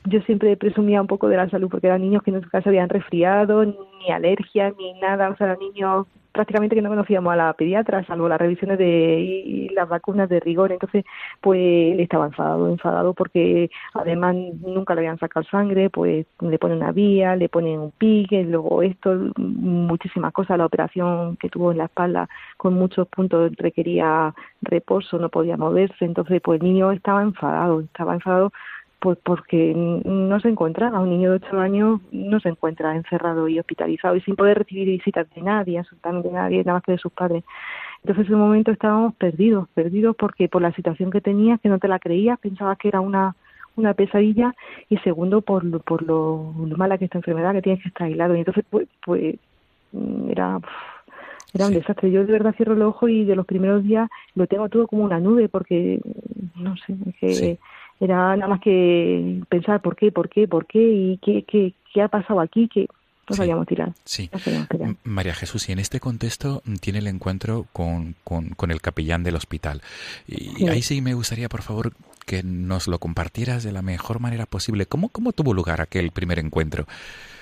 yo siempre presumía un poco de la salud porque eran niños que nunca se habían resfriado, ni alergias, ni nada, o sea, eran niños prácticamente que no conocíamos a la pediatra, salvo las revisiones de y las vacunas de rigor, entonces pues él estaba enfadado, enfadado porque además nunca le habían sacado sangre, pues le ponen una vía, le ponen un pique, luego esto, muchísimas cosas, la operación que tuvo en la espalda con muchos puntos requería reposo, no podía moverse, entonces pues el niño estaba enfadado, estaba enfadado pues porque no se encontraba, un niño de ocho años no se encuentra encerrado y hospitalizado y sin poder recibir visitas de nadie, absolutamente nadie, nada más que de sus padres. Entonces en un momento estábamos perdidos, perdidos porque por la situación que tenía, que no te la creías, pensabas que era una una pesadilla y segundo por lo, por lo, lo mala que esta enfermedad que tienes que estar aislado y entonces pues pues era era un desastre. Yo de verdad cierro los ojos y de los primeros días lo tengo todo como una nube porque no sé, es que era nada más que pensar por qué, por qué, por qué y qué, qué, qué ha pasado aquí, que no sabíamos tirar. Sí. No sabíamos tirar. M- María Jesús, y en este contexto mm, tiene el encuentro con, con, con el capellán del hospital. Y Sí. ahí sí me gustaría, por favor, que nos lo compartieras de la mejor manera posible. ¿Cómo, cómo tuvo lugar aquel primer encuentro?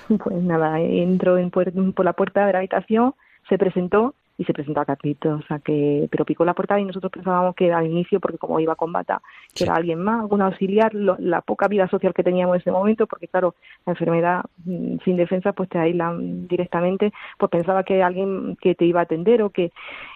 Pues nada, entró en puer- por la puerta de la habitación, se presentó y se presentó a Carlitos, o sea que, pero picó la puerta y nosotros pensábamos que al inicio, porque como iba con bata, que era alguien más, algún auxiliar, lo- la poca vida social que teníamos en ese momento, porque claro, la enfermedad mm, sin defensa pues te aíslan directamente, pues pensaba que alguien que te iba a atender o que,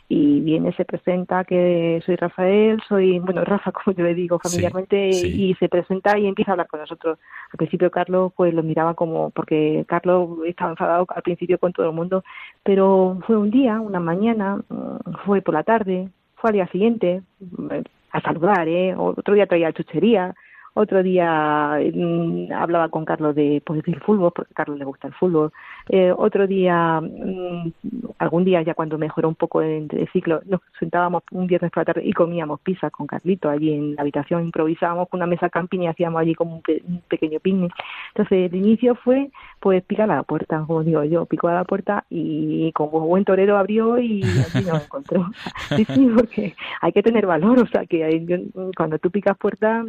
y viene, se presenta que soy Rafael, soy, bueno, Rafa, como yo le digo familiarmente, y se presenta y empieza a hablar con nosotros. Al principio Carlos pues lo miraba como, porque Carlos estaba enfadado al principio con todo el mundo, pero fue un día, una mañana, mm, fue por la tarde, fue al día siguiente mm, a saludar, ¿eh? otro día traía chuchería, otro día mm, hablaba con Carlos de, pues, del fútbol, porque a Carlos le gusta el fútbol. Eh, otro día, mm, algún día ya cuando mejoró un poco el, ciclo, nos sentábamos un viernes por la tarde y comíamos pizza con Carlito allí en la habitación, improvisábamos con una mesa camping y hacíamos allí como un, pequeño picnic. Entonces el inicio fue pues picar a la puerta, como digo yo, picó a la puerta y como buen torero abrió y allí nos encontró. sí, sí, porque hay que tener valor, o sea que cuando tú picas puerta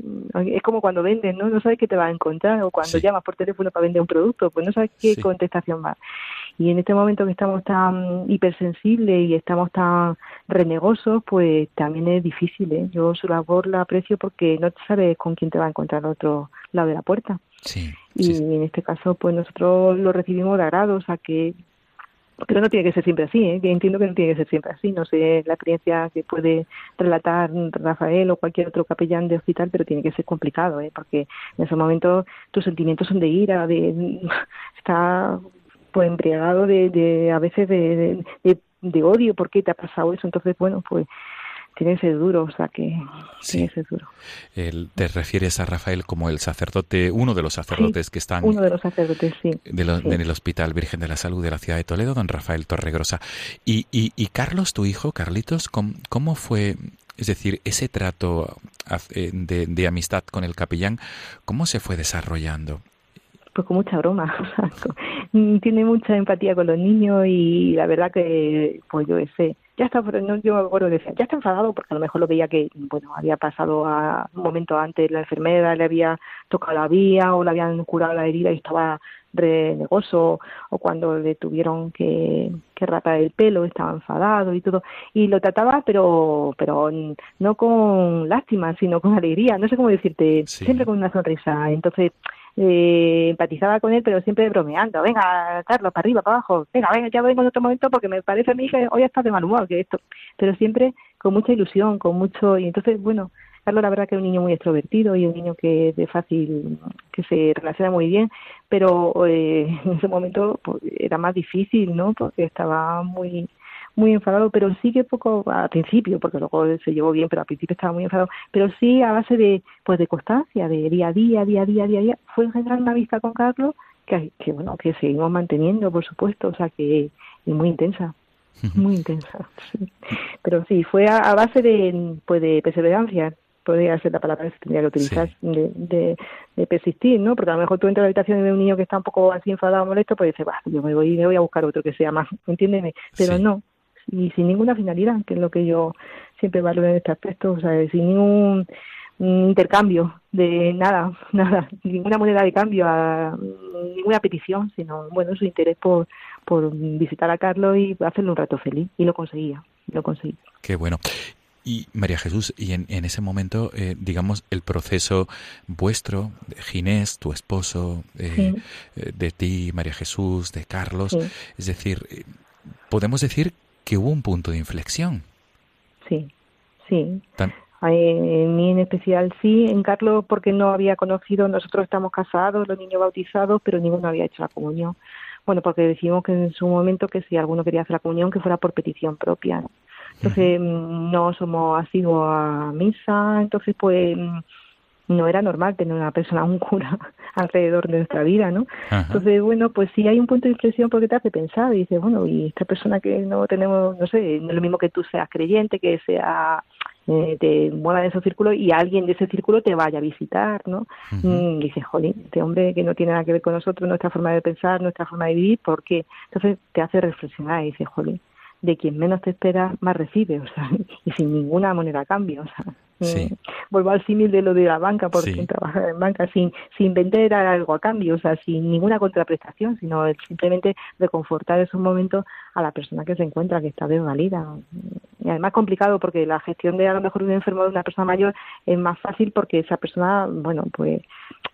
es como cuando vendes, ¿no? No sabes qué te va a encontrar o cuando llamas por teléfono para vender un producto, pues no sabes qué contestación va. Y en este momento que estamos tan hipersensibles y estamos tan renegosos, pues también es difícil, ¿eh? Yo su labor la aprecio porque no sabes con quién te va a encontrar al otro lado de la puerta. Sí, y en este caso, pues nosotros lo recibimos de agrado, o sea que pero no tiene que ser siempre así, ¿eh? que entiendo que no tiene que ser siempre así. No sé la experiencia que puede relatar Rafael o cualquier otro capellán de hospital, pero tiene que ser complicado, ¿eh? porque en ese momento tus sentimientos son de ira, de está pues embriagado de, de a veces de, de, odio, ¿por qué te ha pasado eso? Entonces, bueno, pues tiene que ser duro, o sea que tiene que ser duro. te refieres a Rafael como el sacerdote, uno de los sacerdotes que están uno de los sacerdotes, sí. En el Hospital Virgen de la Salud de la ciudad de Toledo, don Rafael Torregrosa. Y, y, y Carlos, tu hijo, Carlitos, ¿cómo, fue, es decir, ese trato eh, de, de amistad con el capellán, cómo se fue desarrollando? pues con mucha broma, o sea, tiene mucha empatía con los niños y la verdad que, pues yo sé, ya está, no, yo me acuerdo decía, ya está enfadado porque a lo mejor lo veía que, bueno, había pasado a un momento antes la enfermedad, le había tocado la vía o le habían curado la herida y estaba renegoso o cuando le tuvieron que, que rapar el pelo estaba enfadado y todo. Y lo trataba pero pero no con lástima sino con alegría. No sé cómo decirte siempre con una sonrisa. Entonces eh, empatizaba con él, pero siempre bromeando. Venga, Carlos, para arriba, para abajo. Venga, venga, ya vengo en otro momento porque me parece a mí que hoy está de mal humor, que esto. Pero siempre con mucha ilusión, con mucho. Y entonces, bueno, Carlos, la verdad que es un niño muy extrovertido y un niño que es de fácil, que se relaciona muy bien, pero eh, en ese momento pues, era más difícil, ¿no? Porque estaba muy muy enfadado, pero sí que poco al principio, porque luego se llevó bien, pero al principio estaba muy enfadado, pero sí a base de pues de constancia, de día a día, día a día, día a día, fue generar una vista con Carlos que, que bueno, que seguimos manteniendo, por supuesto, o sea que es muy intensa muy intensa. Pero sí, fue a, base de, pues de perseverancia, podría ser la palabra que se tendría que utilizar, de, de, persistir, ¿no? Porque a lo mejor tú entras a la habitación de un niño que está un poco así enfadado, molesto, pues dices, yo me voy, me voy a buscar otro que sea más, entiéndeme, pero no, y sin ninguna finalidad, que es lo que yo siempre valoro en este aspecto, o sea, sin ningún intercambio de nada, nada, ninguna moneda de cambio, a, ninguna petición, sino, bueno, su interés por, por visitar a Carlos y hacerle un rato feliz. Y lo conseguía, lo conseguí. Qué bueno. Y María Jesús, y en, en ese momento, eh, digamos, el proceso vuestro, de Ginés, tu esposo, eh, eh, de ti, María Jesús, de Carlos, es decir, podemos decir que hubo un punto de inflexión. Sí, sí. En mí en especial sí, en Carlos porque no había conocido, nosotros estamos casados, los niños bautizados, pero ninguno había hecho la comunión. Bueno, porque decimos que en su momento que si alguno quería hacer la comunión, que fuera por petición propia. Entonces, mm, no somos asiduos a misa, entonces pues mm, no era normal tener una persona, un cura alrededor de nuestra vida, ¿no? Entonces, bueno, pues sí hay un punto de inflexión porque te hace pensar y dices, bueno, y esta persona que no tenemos, no sé, no es lo mismo que tú seas creyente, que sea eh, te mueva en esos círculos y alguien de ese círculo te vaya a visitar, ¿no? Mm, y dices, jolín, este hombre que no tiene nada que ver con nosotros, nuestra forma de pensar, nuestra forma de vivir, ¿por qué? Entonces te hace reflexionar y dices, jolín, de quien menos te espera, más recibe, o sea, y sin ninguna moneda a cambio, o sea. Mm, vuelvo al símil de lo de la banca, porque Sí. trabajar en banca sin, sin vender algo a cambio, o sea, sin ninguna contraprestación, sino simplemente reconfortar esos momentos a la persona que se encuentra, que está desvalida. Y además complicado porque la gestión de a lo mejor un enfermo de una persona mayor es más fácil porque esa persona, bueno, pues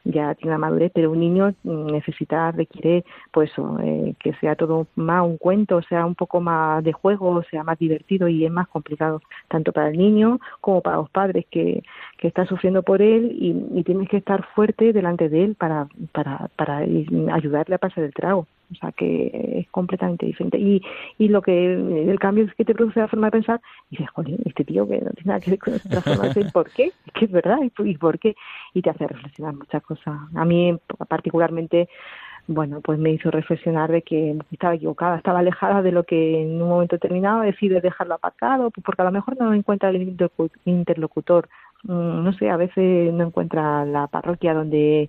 ya tiene la madurez, pero un niño necesita, requiere, pues eso, eh, que sea todo más un cuento, sea un poco más de juego, sea más divertido y es más complicado, tanto para el niño como para los padres que, que están sufriendo por él y, y tienes que estar fuerte delante de él para, para, para ayudarle a pasar el trago. O sea que es completamente diferente. Y, y lo que el cambio es que te produce la forma de pensar, dices, joder, este tío que no tiene nada que ver con nuestra forma de ser, ¿por qué? Es es verdad, ¿y por- ¿y por qué? Y te hace reflexionar muchas cosas. A mí particularmente, bueno, pues me hizo reflexionar de que estaba equivocada, estaba alejada de lo que en un momento determinado decide dejarlo aparcado, pues porque a lo mejor no encuentra el interlocu- interlocutor. Mm, No sé, a veces no encuentra la parroquia donde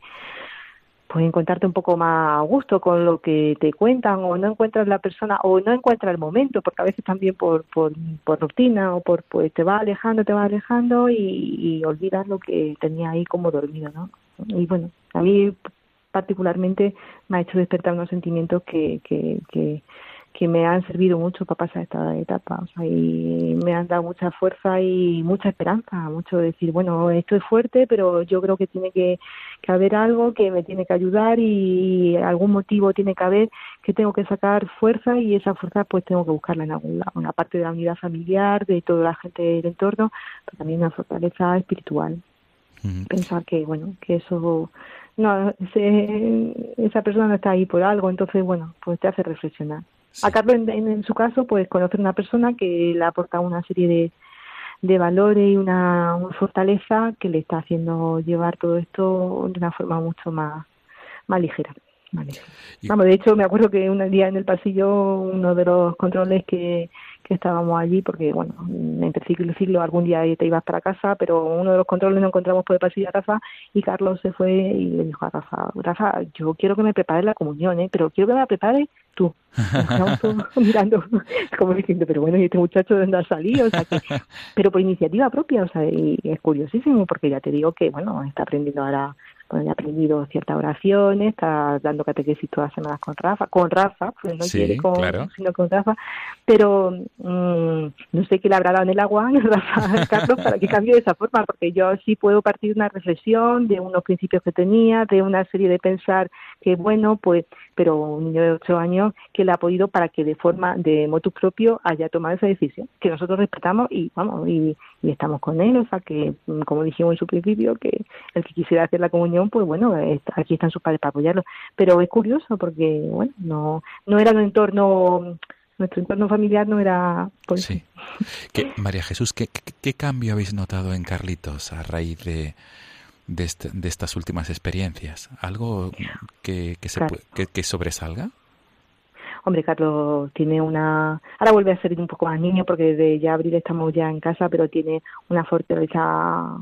pues encontrarte un poco más a gusto con lo que te cuentan o no encuentras la persona o no encuentras el momento porque a veces también por, por, por rutina o por pues te va alejando te va alejando y, y olvidas lo que tenía ahí como dormido no y bueno a mí particularmente me ha hecho despertar unos sentimientos que, que, que, que me han servido mucho para pasar esta etapa o sea, y me han dado mucha fuerza y mucha esperanza mucho decir bueno esto es fuerte pero yo creo que tiene que, que haber algo que me tiene que ayudar y algún motivo tiene que haber que tengo que sacar fuerza y esa fuerza pues tengo que buscarla en algún lado una parte de la unidad familiar de toda la gente del entorno pero también una fortaleza espiritual. Pensar que bueno que eso no ese- esa persona no está ahí por algo entonces bueno pues te hace reflexionar Sí. a Carlos en, en- su caso pues conocer una persona que le aporta una serie de de valores y una, una fortaleza que le está haciendo llevar todo esto de una forma mucho más más ligera, más ligera. Y- Vamos, de hecho, me acuerdo que un día en el pasillo, uno de los controles que, que estábamos allí, porque, bueno, entre ciclo y ciclo algún día te ibas para casa, pero uno de los controles nos encontramos por el pasillo a Rafa y Carlos se fue y le dijo a Rafa, Rafa, yo quiero que me prepares la comunión, ¿eh? pero quiero que me la prepares tú. Quedamos todos mirando, como diciendo, pero bueno, ¿y este muchacho de dónde ha salido? O sea, que, pero por iniciativa propia, o sea, y es curiosísimo, porque ya te digo que, bueno, está aprendiendo ahora ya ha aprendido ciertas oraciones, está dando catequesis todas las semanas con Rafa, con Rafa, pues no Sí, quiere con, claro. sino con Rafa, pero mm, no sé qué le habrá dado en el agua Rafa Carlos para que cambie de esa forma, porque yo sí puedo partir de una reflexión, de unos principios que tenía, de una serie de pensar que bueno, pues, pero un niño de ocho años que le ha podido para que de forma, de motus propio, haya tomado esa decisión, que nosotros respetamos y vamos, y, estamos con él, o sea que, mm, como dijimos en su principio, que el que quisiera hacer la comunión, pues bueno, aquí están sus padres para apoyarlo. Pero es curioso porque, bueno, no, no era un entorno, nuestro entorno familiar no era, pues, Sí. ¿Qué- María Jesús, ¿qué, qué, qué cambio habéis notado en Carlitos a raíz de, de, este- de estas últimas experiencias? ¿Algo que, que, se Claro. que, que sobresalga? Hombre, Carlos tiene una... Ahora vuelve a ser un poco más niño porque desde ya abril estamos ya en casa, pero tiene una fortaleza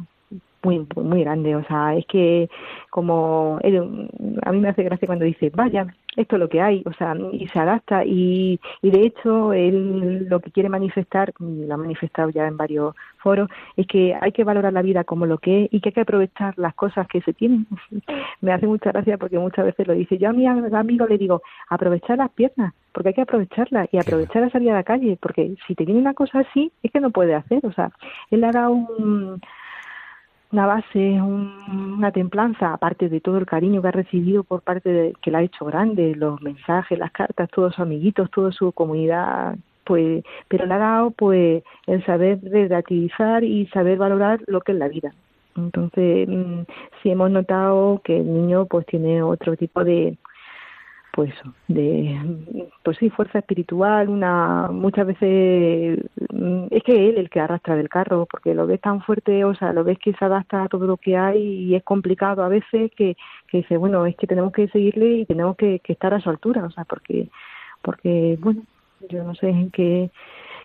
muy muy grande. O sea, es que como... él- a mí me hace gracia cuando dice, vaya, esto es lo que hay. O sea, y se adapta. Y, y de hecho, él lo que quiere manifestar, lo ha manifestado ya en varios foros, es que hay que valorar la vida como lo que es y que hay que aprovechar las cosas que se tienen. me hace mucha gracia porque muchas veces lo dice. Yo a mi amigo le digo, aprovechar las piernas, porque hay que aprovecharlas y aprovechar la salida a la calle, porque si te viene una cosa así, es que no puede hacer. O sea, él ha dado un, una base, un- una templanza, aparte de todo el cariño que ha recibido por parte de que la ha hecho grande, los mensajes, las cartas, todos sus amiguitos, toda su comunidad, pues, pero le ha dado pues el saber relativizar y saber valorar lo que es la vida. Entonces, mm, sí hemos notado que el niño pues tiene otro tipo de pues de pues sí fuerza espiritual una muchas veces mm, es que él el que arrastra del carro porque lo ves tan fuerte o sea lo ves que se adapta a todo lo que hay y es complicado a veces que, que dice bueno es que tenemos que seguirle y tenemos que, que estar a su altura o sea porque porque bueno yo no sé en qué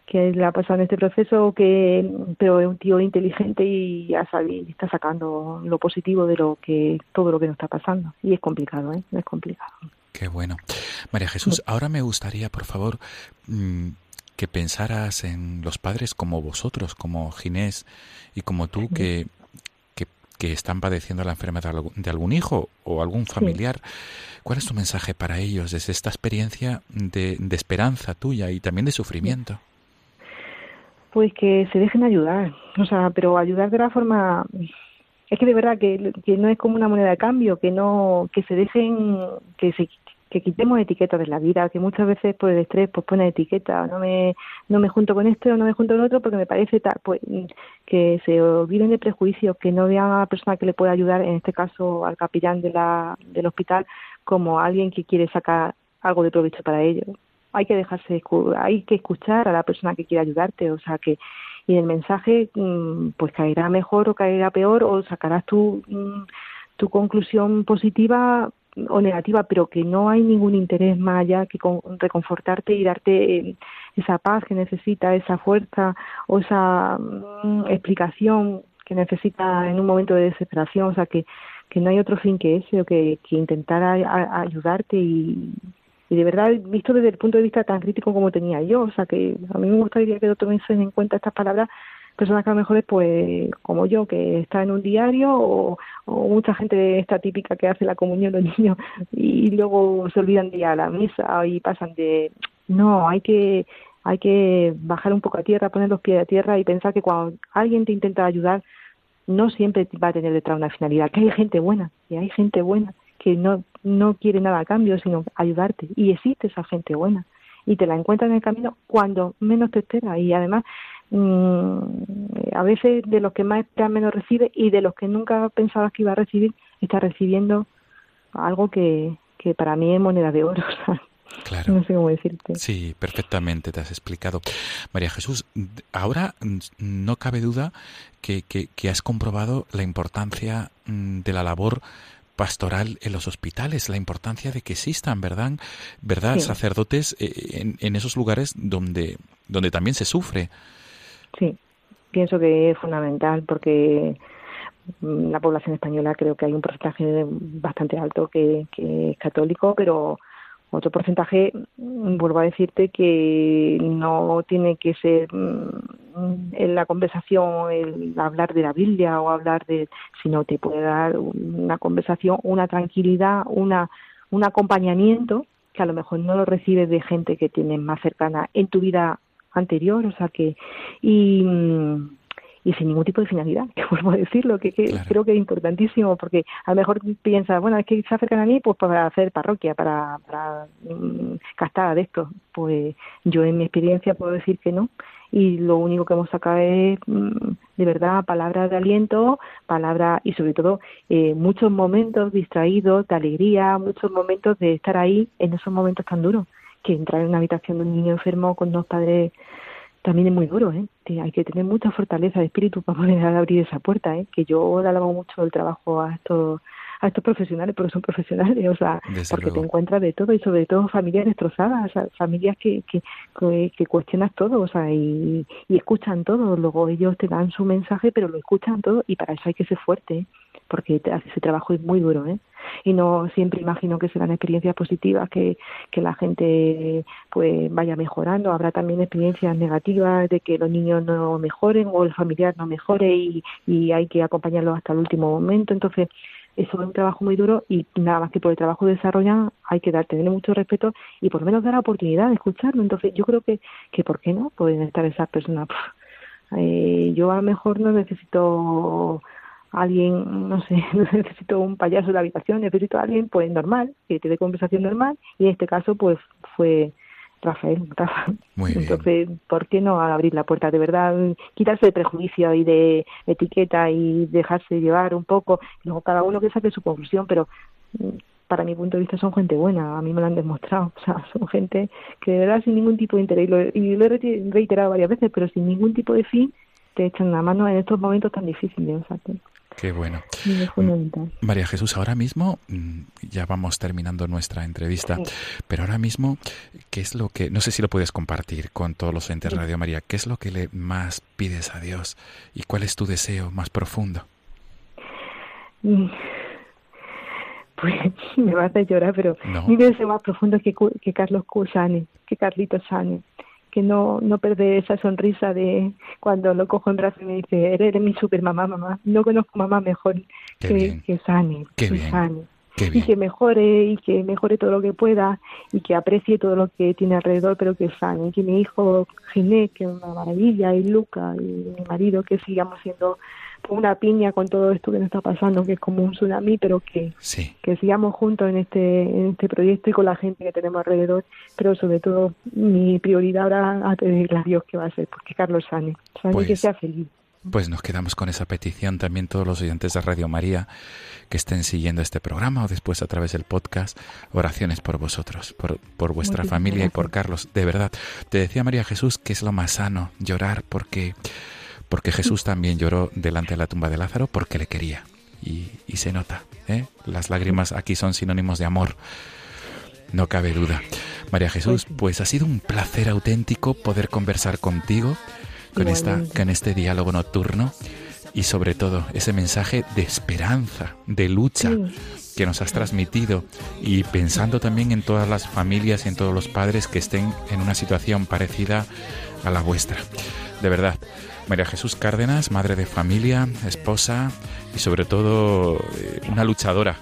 que le ha pasado en este proceso que pero es un tío inteligente y ha sabido, está sacando lo positivo de lo que todo lo que nos está pasando y es complicado ¿eh? es complicado Qué bueno. María Jesús, ahora me gustaría, por favor, mm, que pensaras en los padres como vosotros, como Ginés y como tú, que, que, que, están padeciendo la enfermedad de algún hijo o algún familiar. ¿Cuál es tu mensaje para ellos desde esta experiencia de, de esperanza tuya y también de sufrimiento? Pues que se dejen ayudar, o sea, pero ayudar de la forma es que de verdad que, que, no es como una moneda de cambio, que no que se dejen que se que quitemos etiquetas de la vida, que muchas veces por el estrés pues pone etiqueta, no me no me junto con este o no me junto con otro porque me parece pues que se olviden de prejuicios, que no vean a la persona que le puede ayudar, en este caso al capellán de la, del hospital, como alguien que quiere sacar algo de provecho para ellos. Hay que dejarse, hay que escuchar a la persona que quiere ayudarte, o sea que y el mensaje mm, pues caerá mejor o caerá peor o sacarás tu mm, tu conclusión positiva o negativa, pero que no hay ningún interés más allá que con, reconfortarte y darte eh, esa paz que necesita, esa fuerza o esa mm, explicación que necesita en un momento de desesperación, o sea que, que no hay otro fin que ese o que, que intentar ayudarte y, y de verdad visto desde el punto de vista tan crítico como tenía yo, o sea que a mí me gustaría que tomen en cuenta estas palabras personas que a lo mejor es pues como yo que está en un diario o, mucha gente esta típica que hace la comunión los niños y luego se olvidan de ir a la misa y pasan de no hay que hay que bajar un poco a tierra poner los pies a tierra y pensar que cuando alguien te intenta ayudar no siempre va a tener detrás una finalidad que hay gente buena y hay gente buena que no no quiere nada a cambio sino ayudarte y existe esa gente buena y te la encuentras en el camino cuando menos te esperas y además Mm, a veces de los que más esperan menos recibe y de los que nunca pensabas que iba a recibir, está recibiendo algo que, que para mí es moneda de oro. Claro. No sé cómo decirte. Sí, perfectamente te has explicado. María Jesús, ahora no cabe duda que, que, has comprobado la importancia mm, de la labor pastoral en los hospitales, la importancia de que existan, ¿verdad? ¿Verdad? Sacerdotes eh, en, en, esos lugares donde, donde también se sufre. Sí, pienso que es fundamental porque mm, la población española creo que hay un porcentaje bastante alto que, es católico, pero otro porcentaje, mm, vuelvo a decirte que no tiene que ser mm, en la conversación el hablar de la Biblia o hablar de, sino te puede dar una conversación, una tranquilidad, una un acompañamiento que a lo mejor no lo recibes de gente que tienes más cercana en tu vida anterior, o sea que y, y sin ningún tipo de finalidad, que vuelvo a decirlo, que, que creo que es importantísimo, porque a lo mejor piensa, bueno, es que se acercan a mí pues para hacer parroquia, para, para mm, de esto. Pues yo en mi experiencia puedo decir que no, y lo único que hemos sacado es mm, de verdad palabras de aliento, palabras y sobre todo eh, muchos momentos distraídos de alegría, muchos momentos de estar ahí en esos momentos tan duros que entrar en una habitación de un niño enfermo con dos padres también es muy duro, ¿eh? hay que tener mucha fortaleza de espíritu para poder abrir esa puerta, ¿eh? Que yo le alabo mucho el trabajo a estos a estos profesionales, porque son profesionales, o sea, porque te encuentras de todo y sobre todo familias destrozadas, familias que, que, que, cuestionas todo, o sea, y, y, escuchan todo, luego ellos te dan su mensaje, pero lo escuchan todo y para eso hay que ser fuerte, ¿eh? porque ese trabajo es muy duro, ¿eh? Y no siempre imagino que serán experiencias positivas que, que la gente pues vaya mejorando habrá también experiencias negativas de que los niños no mejoren o el familiar no mejore y, y hay que acompañarlos hasta el último momento entonces eso es un trabajo muy duro y nada más que por el trabajo desarrollado hay que dar, tener mucho respeto y por lo menos dar la oportunidad de escucharlo. Entonces yo creo que, que ¿por qué no? Pueden estar esas personas. Eh, yo a lo mejor no necesito alguien, no sé, necesito un payaso en la habitación, necesito a alguien pues normal, que te dé conversación normal, y en este caso pues fue Rafael, Entonces, ¿por qué no abrir la puerta? De verdad, quitarse de prejuicio y de etiqueta y dejarse llevar un poco, luego cada uno que saque su conclusión, pero mm, para mi punto de vista son gente buena, a mí me lo han demostrado, o sea, son gente que de verdad sin ningún tipo de interés, y lo, y lo he reiterado varias veces, pero sin ningún tipo de fin, te echan la mano en estos momentos tan difíciles. O sea, Qué bueno. María Jesús, ahora mismo, mm, ya vamos terminando nuestra entrevista, pero ahora mismo, ¿qué es lo que, no sé si lo puedes compartir con todos los entes de Radio María, qué es lo que le más pides a Dios y cuál es tu deseo más profundo? Mm. Pues me vas a llorar, pero mi deseo más profundo es que, que Carlos sane, que Carlitos sane, que no, no perder esa sonrisa de cuando lo cojo en brazos y me dice, eres mi super mamá, mamá. No conozco mamá mejor que, que sane, Qué que bien. sane. Qué Y que mejore, y que mejore todo lo que pueda, y que aprecie todo lo que tiene alrededor, pero que sane. Que mi hijo Ginés, que es una maravilla, y Luca, y mi marido, que sigamos siendo una piña con todo esto que nos está pasando, que es como un tsunami, pero que, Sí. que sigamos juntos en este, en este proyecto y con la gente que tenemos alrededor, pero sobre todo mi prioridad ahora a pedirle a Dios que va a ser, porque Carlos sane, sane que Pues- sea feliz. Pues nos quedamos con esa petición también todos los oyentes de Radio María que estén siguiendo este programa o después a través del podcast, oraciones por vosotros, por, por vuestra Muchísimas familia y por. Carlos. De verdad, te decía María Jesús que es lo más sano llorar porque, porque Jesús también lloró delante de la tumba de Lázaro porque le quería. Y, y se nota, ¿eh? Las lágrimas aquí son sinónimos de amor. No cabe duda. María Jesús, pues ha sido un placer auténtico poder conversar contigo con, esta, con este diálogo nocturno y sobre todo ese mensaje de esperanza, de lucha que nos has transmitido y pensando también en todas las familias y en todos los padres que estén en una situación parecida a la vuestra. De verdad, María Jesús Cárdenas, madre de familia, esposa y sobre todo eh, una luchadora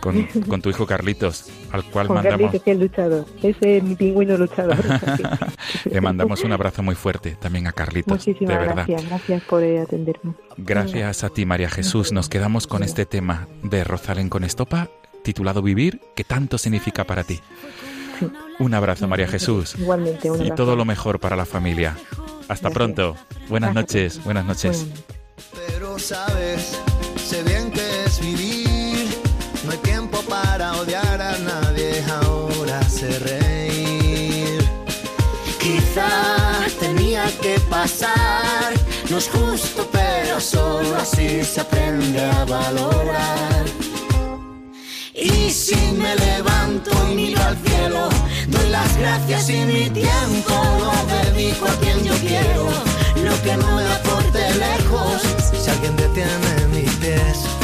con, con tu hijo Carlitos, al cual Juan mandamos, Carlitos, que es luchador, ese es mi pingüino luchador. le mandamos un abrazo muy fuerte también a Carlitos, de Muchísimas verdad. gracias, gracias por eh, atenderme. Gracias a ti, María Jesús. Nos quedamos con este tema de Rosalén con Estopa, titulado Vivir, que tanto significa para ti. Un abrazo, María Jesús. Igualmente, un Y abrazo. todo lo mejor para la familia. Hasta Gracias. pronto. Buenas noches. Buenas noches. Pero sabes, sé bien que es vivir. No hay tiempo para odiar a nadie, ahora sé reír. Quizá tenía que pasar, no es justo, pero solo así se aprende a valorar. Y si me levanto y miro al cielo, doy las gracias y mi tiempo lo dedico a quien yo quiero. Lo que no me aporte lejos, si alguien detiene mis pies.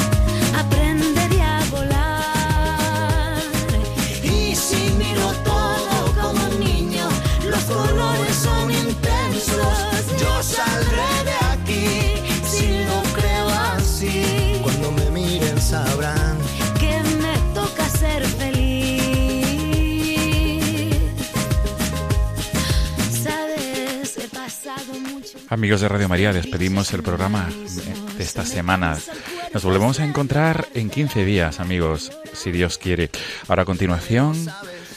Amigos de Radio María, despedimos el programa de esta semana. Nos volvemos a encontrar en 15 días, amigos, si Dios quiere. Ahora a continuación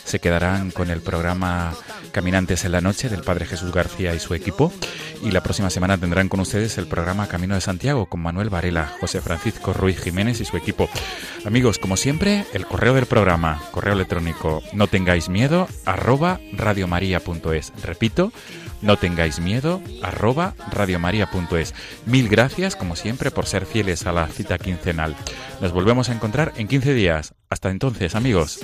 se quedarán con el programa Caminantes en la Noche del Padre Jesús García y su equipo. Y la próxima semana tendrán con ustedes el programa Camino de Santiago con Manuel Varela, José Francisco Ruiz Jiménez y su equipo. Amigos, como siempre, el correo del programa, correo electrónico, no tengáis miedo, arroba radiomaria.es. Repito, no tengáis miedo, arroba radiomaria.es. Mil gracias, como siempre, por ser fieles a la cita quincenal. Nos volvemos a encontrar en 15 días. Hasta entonces, amigos.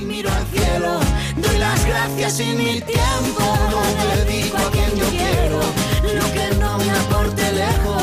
y miro al cielo, doy las gracias y mi tiempo lo dedico a quien yo quiero. Lo que no me aporte lejos,